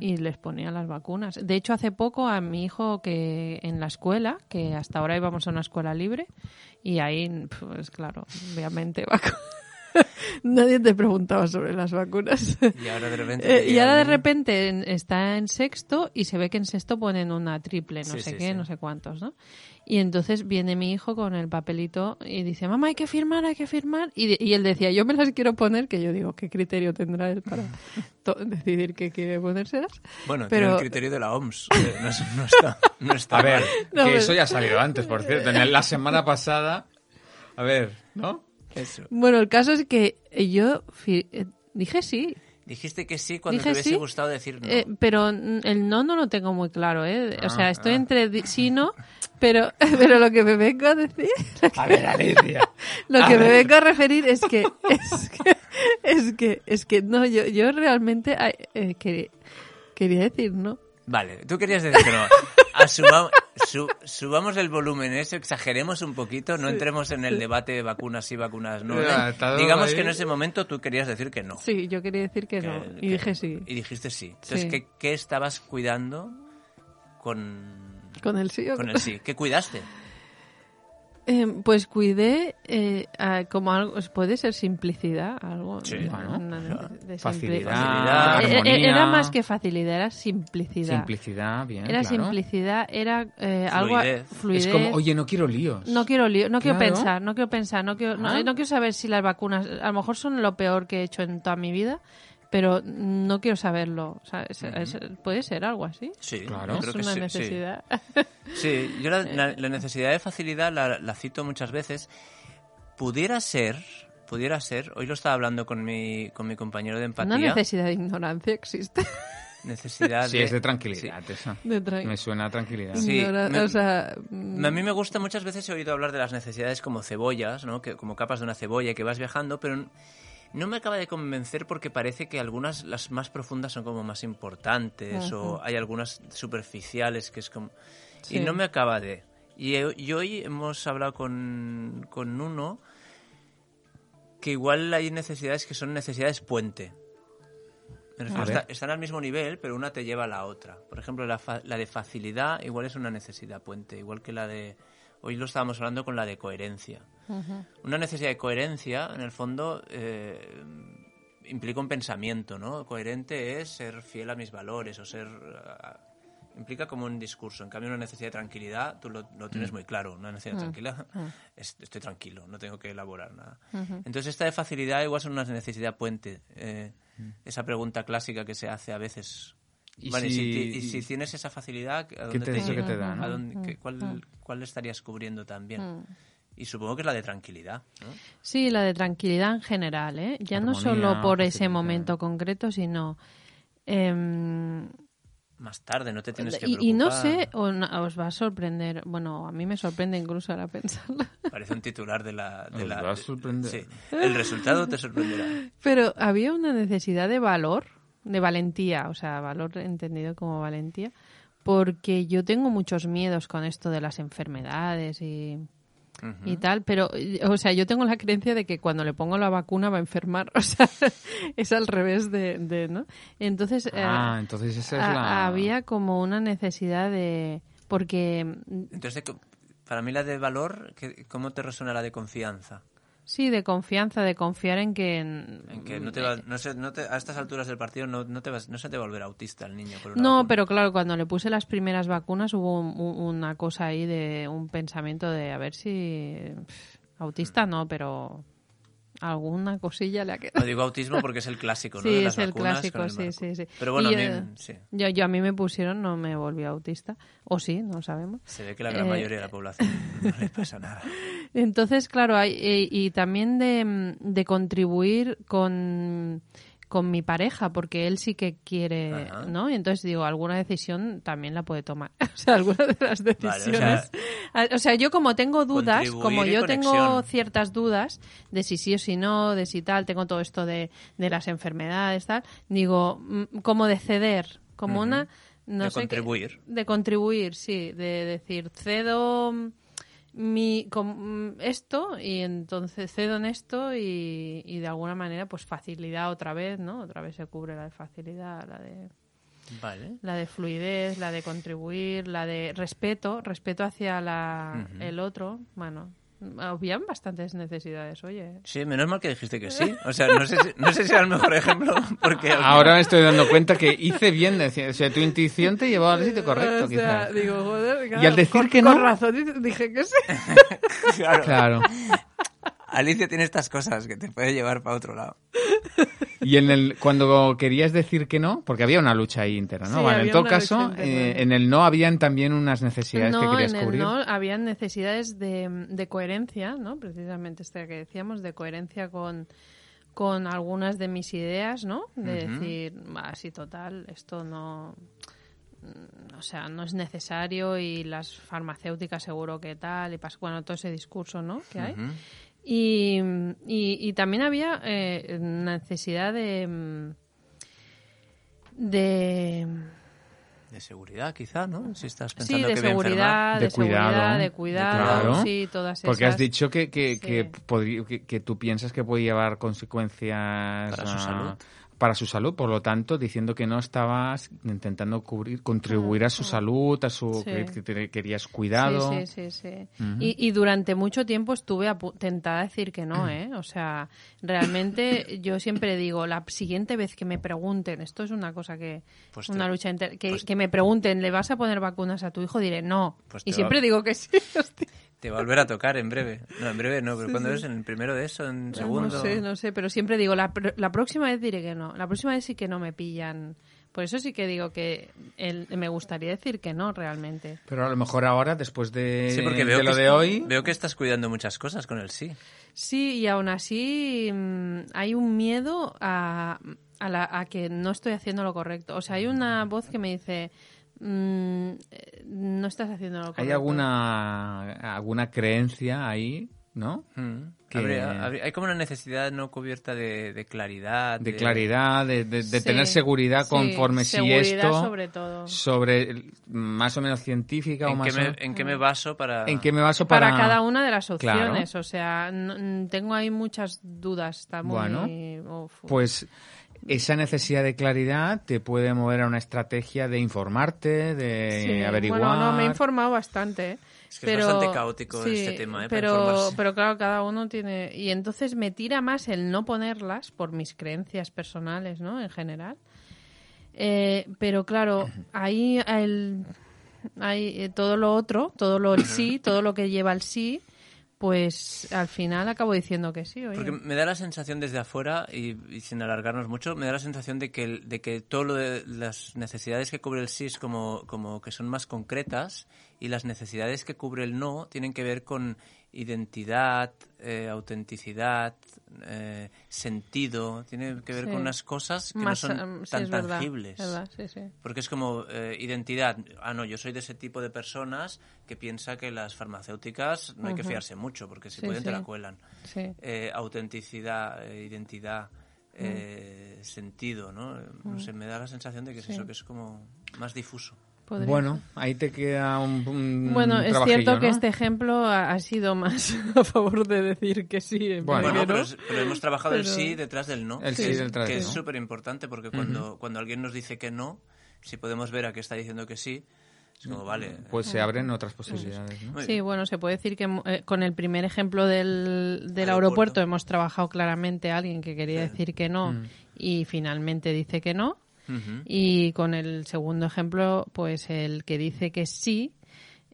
Y les ponía las vacunas. De hecho, hace poco a mi hijo que en la escuela, que hasta ahora íbamos a una escuela libre, y ahí, pues claro, obviamente vacu- nadie te preguntaba sobre las vacunas. Y ahora de repente... Eh, y ahora de repente en- está en sexto y se ve que en sexto ponen una triple, no Sí, sé sí, qué, sí. no sé cuántos, ¿no? Y entonces viene mi hijo con el papelito y dice, mamá, hay que firmar, hay que firmar. Y, de- y él decía, yo me las quiero poner, que yo digo, ¿qué criterio tendrá él para decidir qué quiere ponérselas? Bueno, tiene pero el criterio de la OMS. eh, No, es- no está, no está A ver. No, que pero- eso ya ha salido antes, por cierto. En la semana pasada. A ver, ¿no? Eso. Bueno, el caso es que yo eh, dije sí, Dijiste que sí cuando Dije te hubiese sí, gustado decir no. eh, pero el no no lo tengo muy claro, ¿eh? O sea, Ah, estoy ah. entre sí y no, pero, pero lo que me vengo a decir... A ver, Alicia. Lo A que me ver. vengo a referir es que es que es que, es que no, yo, yo realmente eh, quería, quería decir no. Vale, tú querías decir que no. A asuma- su- subamos el volumen eso, exageremos un poquito, no entremos en el debate de vacunas sí, vacunas no. ¿eh? Todo Digamos ahí. que en ese momento tú querías decir que no. Sí, yo quería decir que, Que- no. que- Y dije sí. Y dijiste sí. Entonces, Sí. ¿qué, qué estabas cuidando con, ¿Con el sí o con el sí? ¿Qué cuidaste? Eh, pues cuidé eh, a- como algo, puede ser simplicidad, algo. Sí, bueno, una de facilidad, Facilidad, Eh, eh, armonía. Era más que facilidad, era simplicidad. Simplicidad, bien, Era claro. simplicidad, era eh, algo Fluidez. Es como, oye, no quiero líos. No quiero lío, no quiero pensar, no quiero pensar, no quiero, no, Ah. no quiero saber si las vacunas, a lo mejor son lo peor que he hecho en toda mi vida, pero no quiero saberlo. O sea, es- es- puede ser algo así. Sí, Claro. Es creo una sí, sí. necesidad. Sí, yo la, la- la necesidad de facilidad la, la cito muchas veces. Pudiera ser, pudiera ser, hoy lo estaba hablando con mi, con mi compañero de empatía. Una necesidad de ignorancia existe. necesidad Sí, es de tranquilidad, esa. De tra- Me suena a tranquilidad. Sí, Ignora- me- o sea, mm, A mí me gusta, muchas veces he oído hablar de las necesidades como cebollas, ¿no? que, como capas de una cebolla que vas viajando, pero no me acaba de convencer porque parece que algunas, las más profundas, son como más importantes o hay algunas superficiales que es como... Sí. Y no me acaba de... Y, he- y hoy hemos hablado con, con uno que igual hay necesidades que son necesidades puente. Está- están al mismo nivel, pero una te lleva a la otra. Por ejemplo, la, fa- la de facilidad igual es una necesidad puente, igual que la de... Hoy lo estábamos hablando con la de coherencia. Una necesidad de coherencia, en el fondo, eh, implica un pensamiento, ¿no? Coherente es ser fiel a mis valores o ser... ah, implica como un discurso. En cambio, una necesidad de tranquilidad, tú lo, lo tienes muy claro. Una necesidad de tranquilidad, es- estoy tranquilo, no tengo que elaborar nada. Entonces, esta de facilidad igual es una necesidad puente. eh, Esa pregunta clásica que se hace a veces. ¿Y Vale, y si- si, ti- y si tienes esa facilidad, ¿a dónde te- te eso que te da, no? ¿A dónde- qué- cuál, cuál estarías cubriendo también? Y supongo que es la de tranquilidad, ¿no? Sí, la de tranquilidad en general, ¿eh? Ya no solo por ese momento concreto, sino... em, Más tarde, no te tienes que preocupar. y no sé, o no- os va a sorprender, bueno, a mí me sorprende incluso ahora pensarlo, Parece un titular de la... De Os la va a de- sorprender. Sí, el resultado te sorprenderá. pero había una necesidad de valor, de valentía, o sea, valor entendido como valentía, porque yo tengo muchos miedos con esto de las enfermedades y, y tal, pero, o sea, yo tengo la creencia de que cuando le pongo la vacuna va a enfermar, o sea, es al revés de, de ¿no? Entonces, eh, Ah, entonces esa es ha- la... había como una necesidad de, porque Entonces, para mí la de valor, ¿qué- ¿cómo te resuena la de confianza? Sí, de confianza, de confiar en que, en- que no te va- no sé, no te- a estas alturas del partido no, no, te vas- no se te va a volver autista el niño. Por una No, vacuna. pero claro, cuando le puse las primeras vacunas hubo un- un- una cosa ahí de un pensamiento de a ver si autista no, pero alguna cosilla le ha No quedado. digo autismo porque es el clásico, ¿no? Sí, De las es el clásico, sí, sí, sí. Pero bueno, Y, a mí, eh, sí. Yo, yo a mí me pusieron, no me volví autista. O sí, no sabemos. Se ve que la gran eh, mayoría de la población no le pasa nada. Entonces, claro, hay, y, y también de, de contribuir con, con mi pareja, porque él sí que quiere, Ajá. ¿no? Y entonces digo, alguna decisión también la puede tomar. o sea, alguna de las decisiones. O, sea, yo como tengo dudas, como yo tengo ciertas dudas de si sí o si no, de si tal, tengo todo esto de, de las enfermedades, tal, digo, mm, como de ceder, como una... No De sé qué- contribuir. de contribuir, sí, de decir, cedo mi mm, esto y entonces cedo en esto y, y de alguna manera pues facilidad otra vez, ¿no? Otra vez se cubre la de facilidad, la de Vale. la de fluidez, la de contribuir, la de respeto, respeto hacia la, el otro, bueno, habían bastantes necesidades, oye. Sí, menos mal que dijiste que sí. O sea, no sé si, no sé si era el mejor ejemplo, porque... Ahora me estoy dando cuenta que hice bien, decir- o sea, tu intuición te llevó al sitio correcto, O sea, quizás. digo, joder, Y al decir con- que con no- razón dije que sí. Claro. Claro. Alicia tiene estas cosas que te puede llevar para otro lado. Y en el cuando querías decir que no, porque había una lucha ahí interna, ¿no? Sí, vale, en todo caso, eh, en el no habían también unas necesidades que no, querías en el cubrir. no habían necesidades de, de coherencia, ¿no? Precisamente esta que decíamos, de coherencia con, con algunas de mis ideas, ¿no? De decir, así total, esto no... mm, O sea, no es necesario y las farmacéuticas seguro que tal, y pas- bueno, todo ese discurso, ¿no? Que hay. Ujú. Y, y, y también había eh, necesidad de. mm, de. de seguridad, quizá, ¿no? Si estás Sí, pensando de que seguridad, De de, seguridad, cuidado. de cuidado, Claro. sí, todas esas. Porque has dicho que, que, Sí. que, que- que tú piensas que puede llevar consecuencias Para su salud. Para su salud. Por lo tanto, diciendo que no estabas intentando cubrir, contribuir a su salud, a su Sí. que, te- querías cuidado. Sí, sí, sí. y, y durante mucho tiempo estuve a pu- tentada a decir que no, ¿eh? O sea, realmente yo siempre digo, la siguiente vez que me pregunten, esto es una cosa que, Pues te- una lucha inter- que, pues- que me pregunten, ¿le vas a poner vacunas a tu hijo? Diré no. Pues y siempre va- digo que sí. hostia. Te va a volver a tocar en breve. No, en breve no, pero cuando es? ¿En el primero de eso? ¿En segundo? No sé, no sé, pero siempre digo, la, pr- la próxima vez diré que no. La próxima vez sí que no me pillan. Por eso sí que digo que el- me gustaría decir que no, realmente. Pero a lo mejor ahora, después de, Sí, porque veo de lo que, de hoy, veo que estás cuidando muchas cosas con el sí. Sí, y aún así mm, hay un miedo a, a, la- a que no estoy haciendo lo correcto. O sea, hay una voz que me dice, mm, eh, no estás haciendo lo correcto. ¿hay alguna, alguna creencia ahí, no? Mm. Que- Habría- habría- hay como una necesidad no cubierta de, de claridad. De claridad, de, de- de Sí, tener seguridad sí, conforme si seguridad esto... sobre todo. sobre más o menos científica o ¿En, más qué o- me, ¿En qué me baso para...? en qué me baso Para, para, cada una de las Claro. opciones, o sea, no- mm, tengo ahí muchas dudas. Está muy... Bueno, pues esa necesidad de claridad te puede mover a una estrategia de informarte de Sí, averiguar Bueno, no, me he informado bastante. ¿eh? Es que es pero, bastante caótico sí, este tema, ¿eh? Pero, pero claro, cada uno tiene... Y entonces me tira más el no ponerlas por mis creencias personales, ¿no? En general. Eh, pero claro, ahí el, hay eh, todo lo otro, todo lo el sí, todo lo que lleva el sí, pues al final acabo diciendo que sí. Oye. Porque me da la sensación desde afuera, y, sin alargarnos mucho, me da la sensación de que, de que todo lo de las necesidades que cubre el sí es como, como que son más concretas y las necesidades que cubre el no tienen que ver con identidad, eh, autenticidad, eh, sentido, tiene que ver Sí. con unas cosas que Más, no son em, sí, tan verdad, tangibles. verdad, sí, sí. Porque es como eh, identidad. Ah, no, yo soy de ese tipo de personas que piensa que las farmacéuticas no hay que fiarse mucho, porque si pueden te la cuelan. Eh, autenticidad, eh, identidad, eh, sentido, ¿no? No sé, me da la sensación de que es eso, que es como más difuso. Podría bueno ahí te queda un, un Bueno, es cierto que este ejemplo ha, ha sido más a favor de decir que sí. en Bueno, Bueno, pero, no. es- pero hemos trabajado el sí detrás del no. El que sí es- detrás que del es no. súper importante porque cuando, cuando alguien nos dice que no, si podemos ver a qué está diciendo que sí, es como, vale. pues se abren otras posibilidades Sí, bueno, se puede decir que eh, con el primer ejemplo del, del Aeropuerto. aeropuerto. hemos trabajado claramente a alguien que quería decir que no Mm. y finalmente dice que no. Y con el segundo ejemplo, pues el que dice que sí,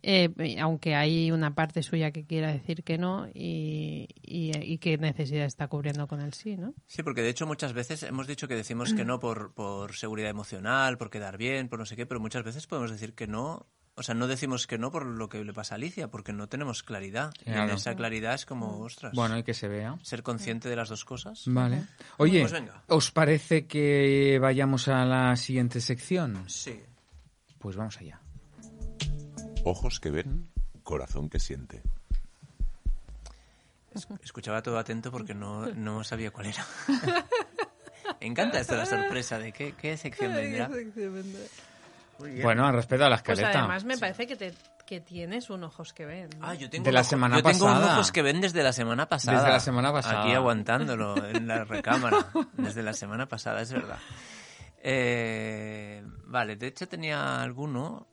eh, aunque hay una parte suya que quiera decir que no y, y, y qué necesidad está cubriendo con el sí, ¿no? Sí, porque de hecho muchas veces hemos dicho que decimos que no por, por seguridad emocional, por quedar bien, por no sé qué, pero muchas veces podemos decir que no. O sea, no decimos que no por lo que le pasa a Alicia, porque no tenemos claridad. Y en Claro. esa claridad es como, ostras, bueno y que se vea ser consciente de las dos cosas. vale oye Pues venga. os parece que vayamos a la siguiente sección Sí. pues vamos allá Ojos que ven, corazón que siente. Escuchaba todo atento porque no, no sabía cuál era. Me encanta esto, la sorpresa de qué, qué sección vendrá. Muy bien. Bueno al respecto a la Pues escaleta además me parece que, te, que tienes un ojos que ven. ¿no? Ah, yo tengo De la un semana yo tengo pasada. ojos que ven desde la semana pasada. Desde la semana pasada. Aquí aguantándolo en la recámara. desde la semana pasada, es verdad. Eh, vale, de hecho tenía alguno,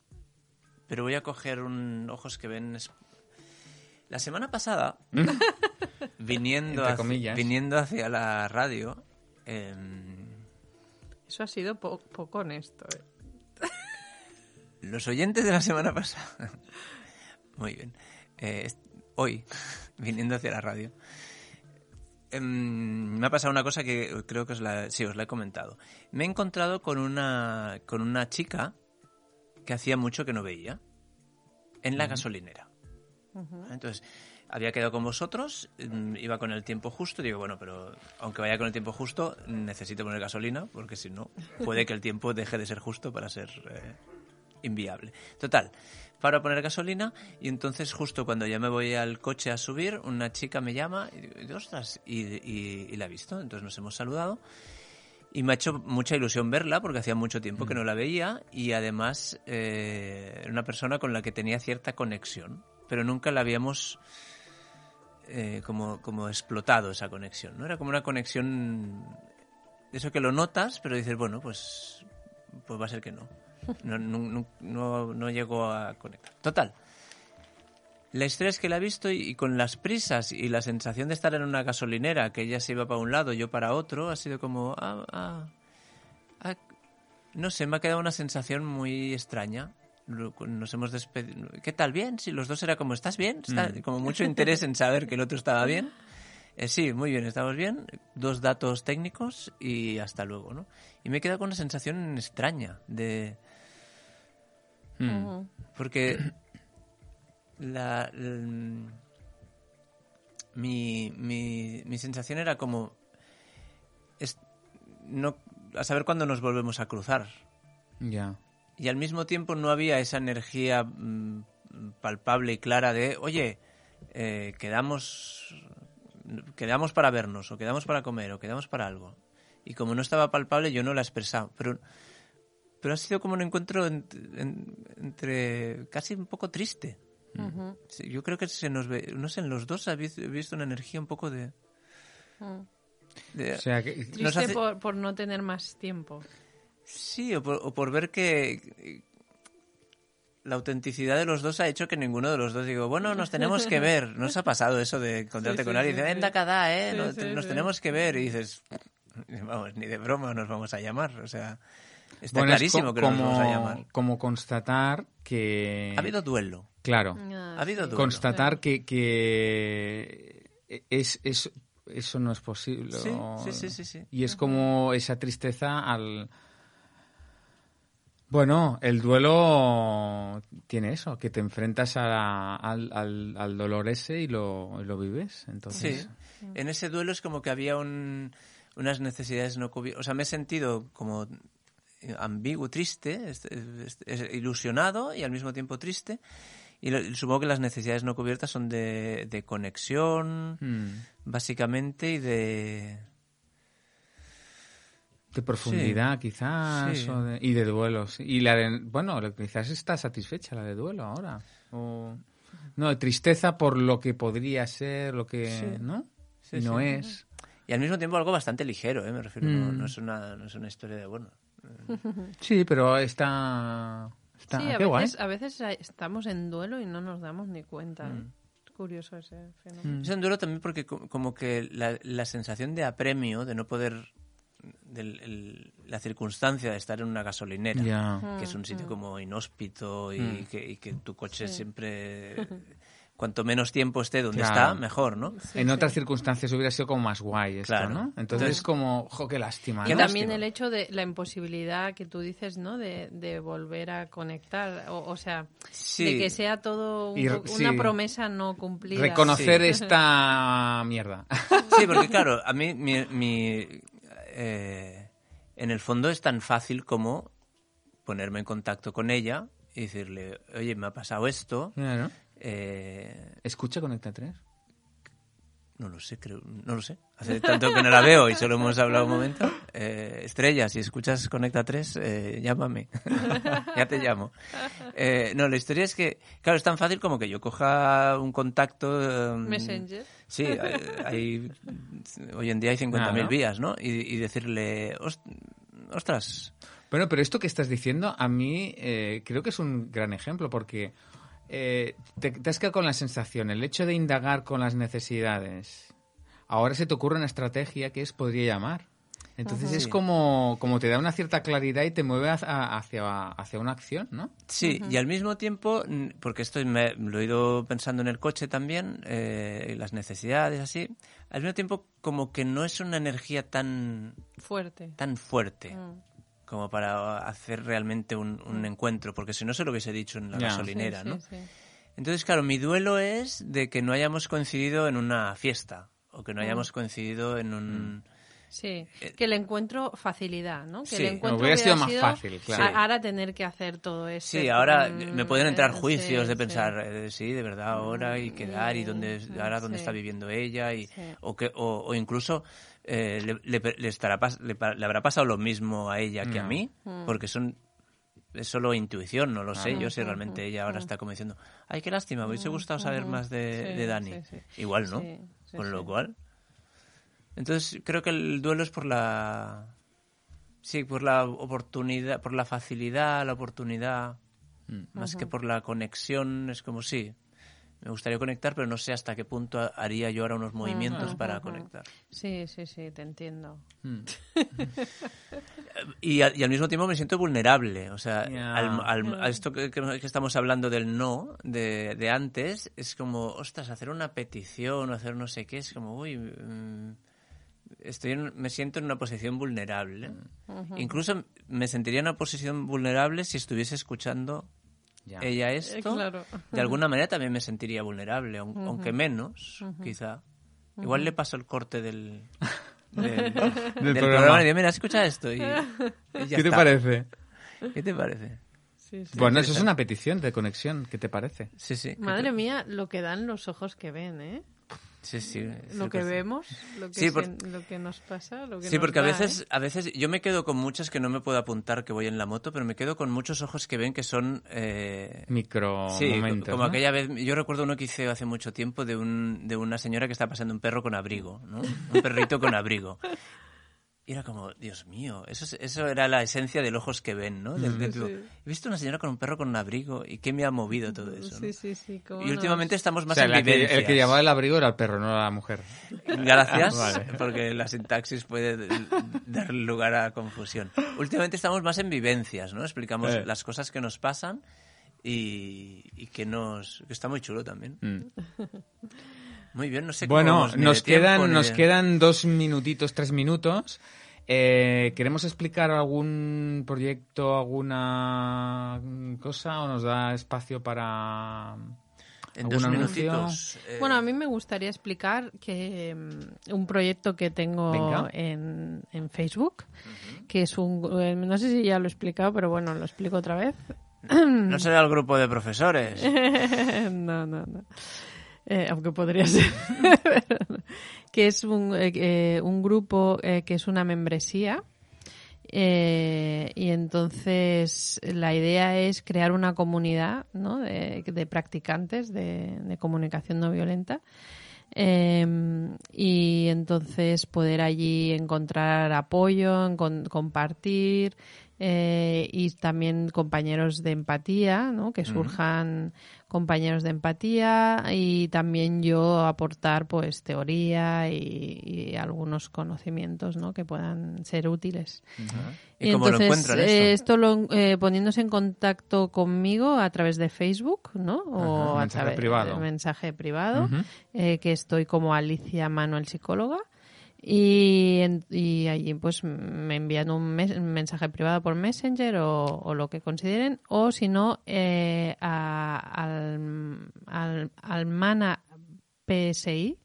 pero voy a coger un ojos que ven. La semana pasada, viniendo, hacia, viniendo hacia la radio, em, Eso ha sido po- poco honesto. ¿eh? Los oyentes de la semana pasada. Muy bien. Eh, hoy, viniendo hacia la radio, em, me ha pasado una cosa que creo que os la, sí, os la he comentado. Me he encontrado con una, con una chica que hacía mucho que no veía en la gasolinera. Entonces, había quedado con vosotros, mm, iba con el tiempo justo, digo, bueno, pero aunque vaya con el tiempo justo, necesito poner gasolina, porque si no, puede que el tiempo deje de ser justo para ser eh, inviable. Total, paro a poner gasolina y entonces justo cuando ya me voy al coche a subir, una chica me llama y digo, ostras, y, y- y la he visto, entonces nos hemos saludado. Y me ha hecho mucha ilusión verla porque hacía mucho tiempo que no la veía y además eh, era una persona con la que tenía cierta conexión, pero nunca la habíamos eh, como, como explotado esa conexión. ¿no? Era como una conexión, eso que lo notas, pero dices, bueno, pues, pues va a ser que no. No, no, no, no, no llegó a conectar. Total. La historia es que la he visto y, y con las prisas y la sensación de estar en una gasolinera, que ella se iba para un lado, yo para otro, ha sido como... ah, ah, ah, no sé, me ha quedado una sensación muy extraña. Nos hemos despedido. ¿Qué tal? ¿Bien? Si los dos era como, ¿estás bien? ¿Está-?" Como mucho interés en saber que el otro estaba bien. Eh, sí, muy bien, estamos bien. Dos datos técnicos y hasta luego, ¿no? Y me he quedado con una sensación extraña de... Mm. Porque la, mi, mi, mi sensación era como es- no, a saber cuándo nos volvemos a cruzar. Ya. Y al mismo tiempo no había esa energía mm, palpable y clara de, oye, eh, quedamos, quedamos para vernos, o quedamos para comer, o quedamos para algo. Y como no estaba palpable, yo no la he expresado. Pero, pero ha sido como un encuentro en- en- entre casi un poco triste. Sí, yo creo que se nos ve, no sé, en los dos he vis- he visto una energía un poco de... De- O sea, que, Triste Nos hace- por, por no tener más tiempo. Sí, o por, o por ver que la autenticidad de los dos ha hecho que ninguno de los dos digo, bueno, nos tenemos que ver. ¿No os ha pasado eso de encontrarte Sí, con sí, alguien y ven de acá, ¿eh? Sí, No- sí, nos sí. tenemos que ver. Y dices, vamos, ni de broma nos vamos a llamar. O sea, está bueno, es clarísimo co- que nos vamos a como, llamar. como constatar que... Ha habido duelo. Claro. Ah, Ha habido duelo. constatar que, que es, es- eso no es posible. Sí, sí, sí, sí, sí. Y es como esa tristeza al... Bueno, el duelo tiene eso, que te enfrentas a- al, al- al dolor ese y lo, y lo vives. Entonces, Sí. En ese duelo es como que había un- unas necesidades no cubiertas. O sea, me he sentido como ambiguo, triste, es- es- es ilusionado y al mismo tiempo triste. Y lo- supongo que las necesidades no cubiertas son de, de conexión, Mm. básicamente, y de... de profundidad quizás Sí. o de- y de duelo. sí. Y la de, bueno, quizás está satisfecha la de duelo ahora. O, no, de tristeza por lo que podría ser, lo que... Sí. ¿No? No es. Y al mismo tiempo algo bastante ligero, ¿eh? Me refiero, no, Mm. no es una, no es una historia de, bueno... Sí, pero está... está Sí, a qué guay. veces, a veces estamos en duelo y no nos damos ni cuenta. Mm. Es curioso ese fenómeno. Mm. Es un duelo también porque co- como que la, la sensación de apremio, de no poder... del- el- la circunstancia de estar en una gasolinera, que es un sitio como inhóspito y, Mm. que, y que tu coche Sí. siempre... Cuanto menos tiempo esté donde Claro. está, mejor, ¿no? Sí, en sí. otras circunstancias hubiera sido como más guay esto, Claro. ¿no? Entonces Entonces- es como, jo, qué lástima. Y ¿no? también lástima. el hecho de la imposibilidad que tú dices, ¿no? De, de volver a conectar. O, o sea, Sí. de que sea todo un Y- po- una sí. promesa no cumplida. Reconocer Sí. esta mierda. Sí, porque claro, a mí mi, mi, eh, en el fondo es tan fácil como ponerme en contacto con ella y decirle, oye, me ha pasado esto, Claro. Eh, Escucha Conecta 3. no lo sé, creo, no lo sé. Hace tanto que no la veo y solo hemos hablado un momento. Eh, Estrella, si escuchas Conecta 3, eh, llámame. ya te llamo. Eh, no, la historia es que, claro, es tan fácil como que yo coja un contacto... eh, Messenger. Sí, hay, hay- hoy en día hay 50.000 Claro. vías, ¿no? Y, y decirle, "Ost- ostras, Bueno, pero esto que estás diciendo a mí eh, creo que es un gran ejemplo porque eh, te, te has quedado con la sensación, el hecho de indagar con las necesidades, ahora se te ocurre una estrategia que es podría llamar. Entonces es como, como te da una cierta claridad y te mueve hacia, hacia, hacia una acción, ¿no? Sí, y al mismo tiempo, porque esto me, lo he ido pensando en el coche también, eh, las necesidades, así, al mismo tiempo como que no es una energía tan, Fuerte. tan fuerte Mm. Como para hacer realmente un, un encuentro, porque si no se lo hubiese dicho en la gasolinera, Sí, ¿no? sí, sí. Entonces, claro, mi duelo es de que no hayamos coincidido en una fiesta o que no Mm. hayamos coincidido en un... Sí, Eh, que el encuentro facilidad, ¿no? Que sí, el encuentro hubiera sido más fácil, claro. a- Ahora tener que hacer todo eso. Sí, ahora mm, me pueden entrar eh, juicios sí, de sí. pensar, eh, sí, de verdad, ahora y quedar y dónde, Mm, ahora dónde sí. está viviendo ella y Sí. o que o, o incluso eh, le, le- le estará le, habrá pasado lo mismo a ella que a No. mí, Mm. porque son es solo intuición, no lo sé yo si realmente ella ahora está como diciendo, ay, qué lástima, me hubiese gustado saber más de, Mm, Sí, de Dani. sí, sí. Igual, ¿no? Sí, sí, Con lo sí. cual... Entonces creo que el duelo es por la... Sí, por la oportunidad, por la facilidad, la oportunidad, más que por la conexión, es como sí. Me gustaría conectar, pero no sé hasta qué punto haría yo ahora unos movimientos para conectar. Sí, sí, sí, te entiendo. Y, a- y al mismo tiempo me siento vulnerable. O sea, al- al- a esto que, estamos hablando del no, de, de antes, es como, ostras, hacer una petición o hacer no sé qué, es como, uy, mm, estoy en- me siento en una posición vulnerable. Incluso me sentiría en una posición vulnerable si estuviese escuchando Ya. ella esto. Eh, claro. De alguna manera también me sentiría vulnerable, aun- aunque menos, quizá. Igual le paso el corte del, del, del programa. programa. y digo, mira, escucha esto. Y, y ya ¿Qué te está. parece? ¿Qué te parece? Sí, sí. Bueno, eso es una petición de conexión. ¿Qué te parece? Sí, sí. ¿qué Madre te- mía, lo que dan los ojos que ven, ¿eh? Sí, sí. Lo que vemos, lo que, Sí, por- se- lo que nos pasa, lo que Sí, nos porque a veces, ¿eh? a veces yo me quedo con muchas que no me puedo apuntar que voy en la moto, pero me quedo con muchos ojos que ven que son eh, Micro Sí, momentos. como ¿no? aquella vez, yo recuerdo uno que hice hace mucho tiempo de, un, de una señora que está pasando un perro con abrigo, ¿no? Un perrito con abrigo. Y era como, Dios mío, eso, es- eso era la esencia del ojos que ven, ¿no? Del- del tipo, He visto una señora con un perro con un abrigo y qué me ha movido todo eso, ¿no? Sí, sí, sí. cómo Y últimamente estamos O más sea, en la que- vivencias. el que llevaba el abrigo era el perro, no la mujer. Gracias, Vale. porque la sintaxis puede dar lugar a confusión. Últimamente estamos más en vivencias, ¿no? Explicamos Eh. las cosas que nos pasan y, y que nos... que está muy chulo también. Mm. Muy bien, no sé cómo Bueno, vamos, nos tiempo, quedan, nos de- quedan dos minutitos, tres minutos. Eh, ¿Queremos explicar algún proyecto, alguna cosa o nos da espacio para En algún dos anuncio? minutitos. eh, Bueno, a mí me gustaría explicar que mm, un proyecto que tengo en Facebook, que es un... eh, No sé si ya lo he explicado, pero bueno, lo explico otra vez. No será el grupo de profesores. no, no, no. Eh, aunque podría ser. que es un, eh, eh, un grupo eh, que es una membresía. y entonces la idea es crear una comunidad ¿no? de, de practicantes de, de comunicación no violenta eh, y entonces poder allí encontrar apoyo, encon- compartir eh, y también compañeros de empatía, ¿no? que surjan compañeros de empatía y también yo aportar pues teoría y, y algunos conocimientos ¿no? que puedan ser útiles. ¿Y cómo lo entonces, encuentran eh, esto? lo, eh, poniéndose en contacto conmigo a través de Facebook, ¿no? O Ajá, a mensaje través privado. de mensaje privado, eh, que estoy como Alicia Manuel psicóloga. Y, en- y allí pues me envían un, mes- un mensaje privado por Messenger o, o lo que consideren o si no eh, a- al, al, Almana PSI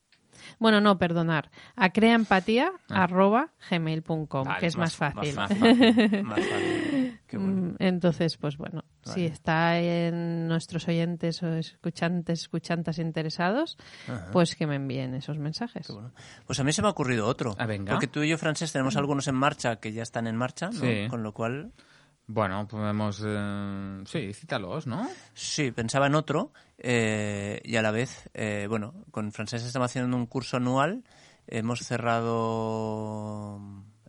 bueno, no, perdonar. A creaempatía arroba gmail.com, Vale, que es más, fácil. Más fácil. más fácil. Bueno. Mm, Entonces, pues bueno, si está en nuestros oyentes o escuchantes, escuchantas interesados, pues que me envíen esos mensajes. Qué bueno. Pues a mí se me ha ocurrido otro. Ah, venga. Porque tú y yo, Francés, tenemos algunos en marcha que ya están en marcha, ¿no? Sí. Con lo cual, Bueno, podemos... eh, sí, cítalos, ¿no? sí, pensaba en otro eh, y a la vez, eh, bueno, con Francés estamos haciendo un curso anual, hemos cerrado...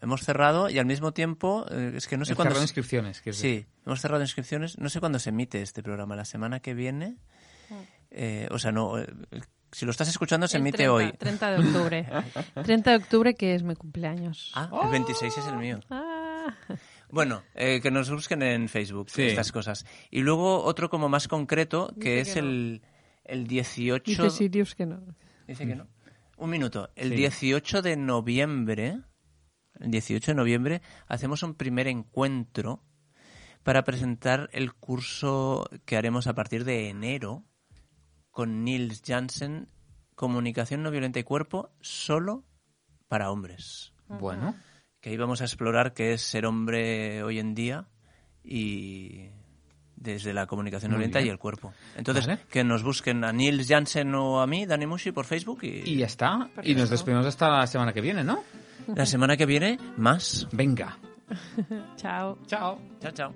Hemos cerrado y al mismo tiempo, eh, es que no sé cuándo... cerrado se- inscripciones. decir. Sí, hemos cerrado inscripciones. No sé cuándo se emite este programa. La semana que viene. eh, o sea, no. eh, si lo estás escuchando, se El emite 30, hoy. 30 de octubre. 30 de octubre, que es mi cumpleaños. Ah, el 26 es el mío. Ah. Bueno, eh, que nos busquen en Facebook Sí. estas cosas. Y luego otro como más concreto, que Dice es que no. el, el 18... Dice Sirius que no. Dice que no. Un minuto. El Sí. 18 de noviembre, el 18 de noviembre, hacemos un primer encuentro para presentar el curso que haremos a partir de enero con Nils Jansen, Comunicación no violenta y cuerpo, solo para hombres. Bueno, Que ahí vamos a explorar qué es ser hombre hoy en día y desde la comunicación no Muy violenta bien. y el cuerpo. Entonces, Vale. que nos busquen a Nils Jansen o a mí, Dani Mushi, por Facebook y... y ya está. Y nos despedimos hasta la semana que viene, ¿no? La semana que viene, más. Venga. Chao. Chao. Chao, chao.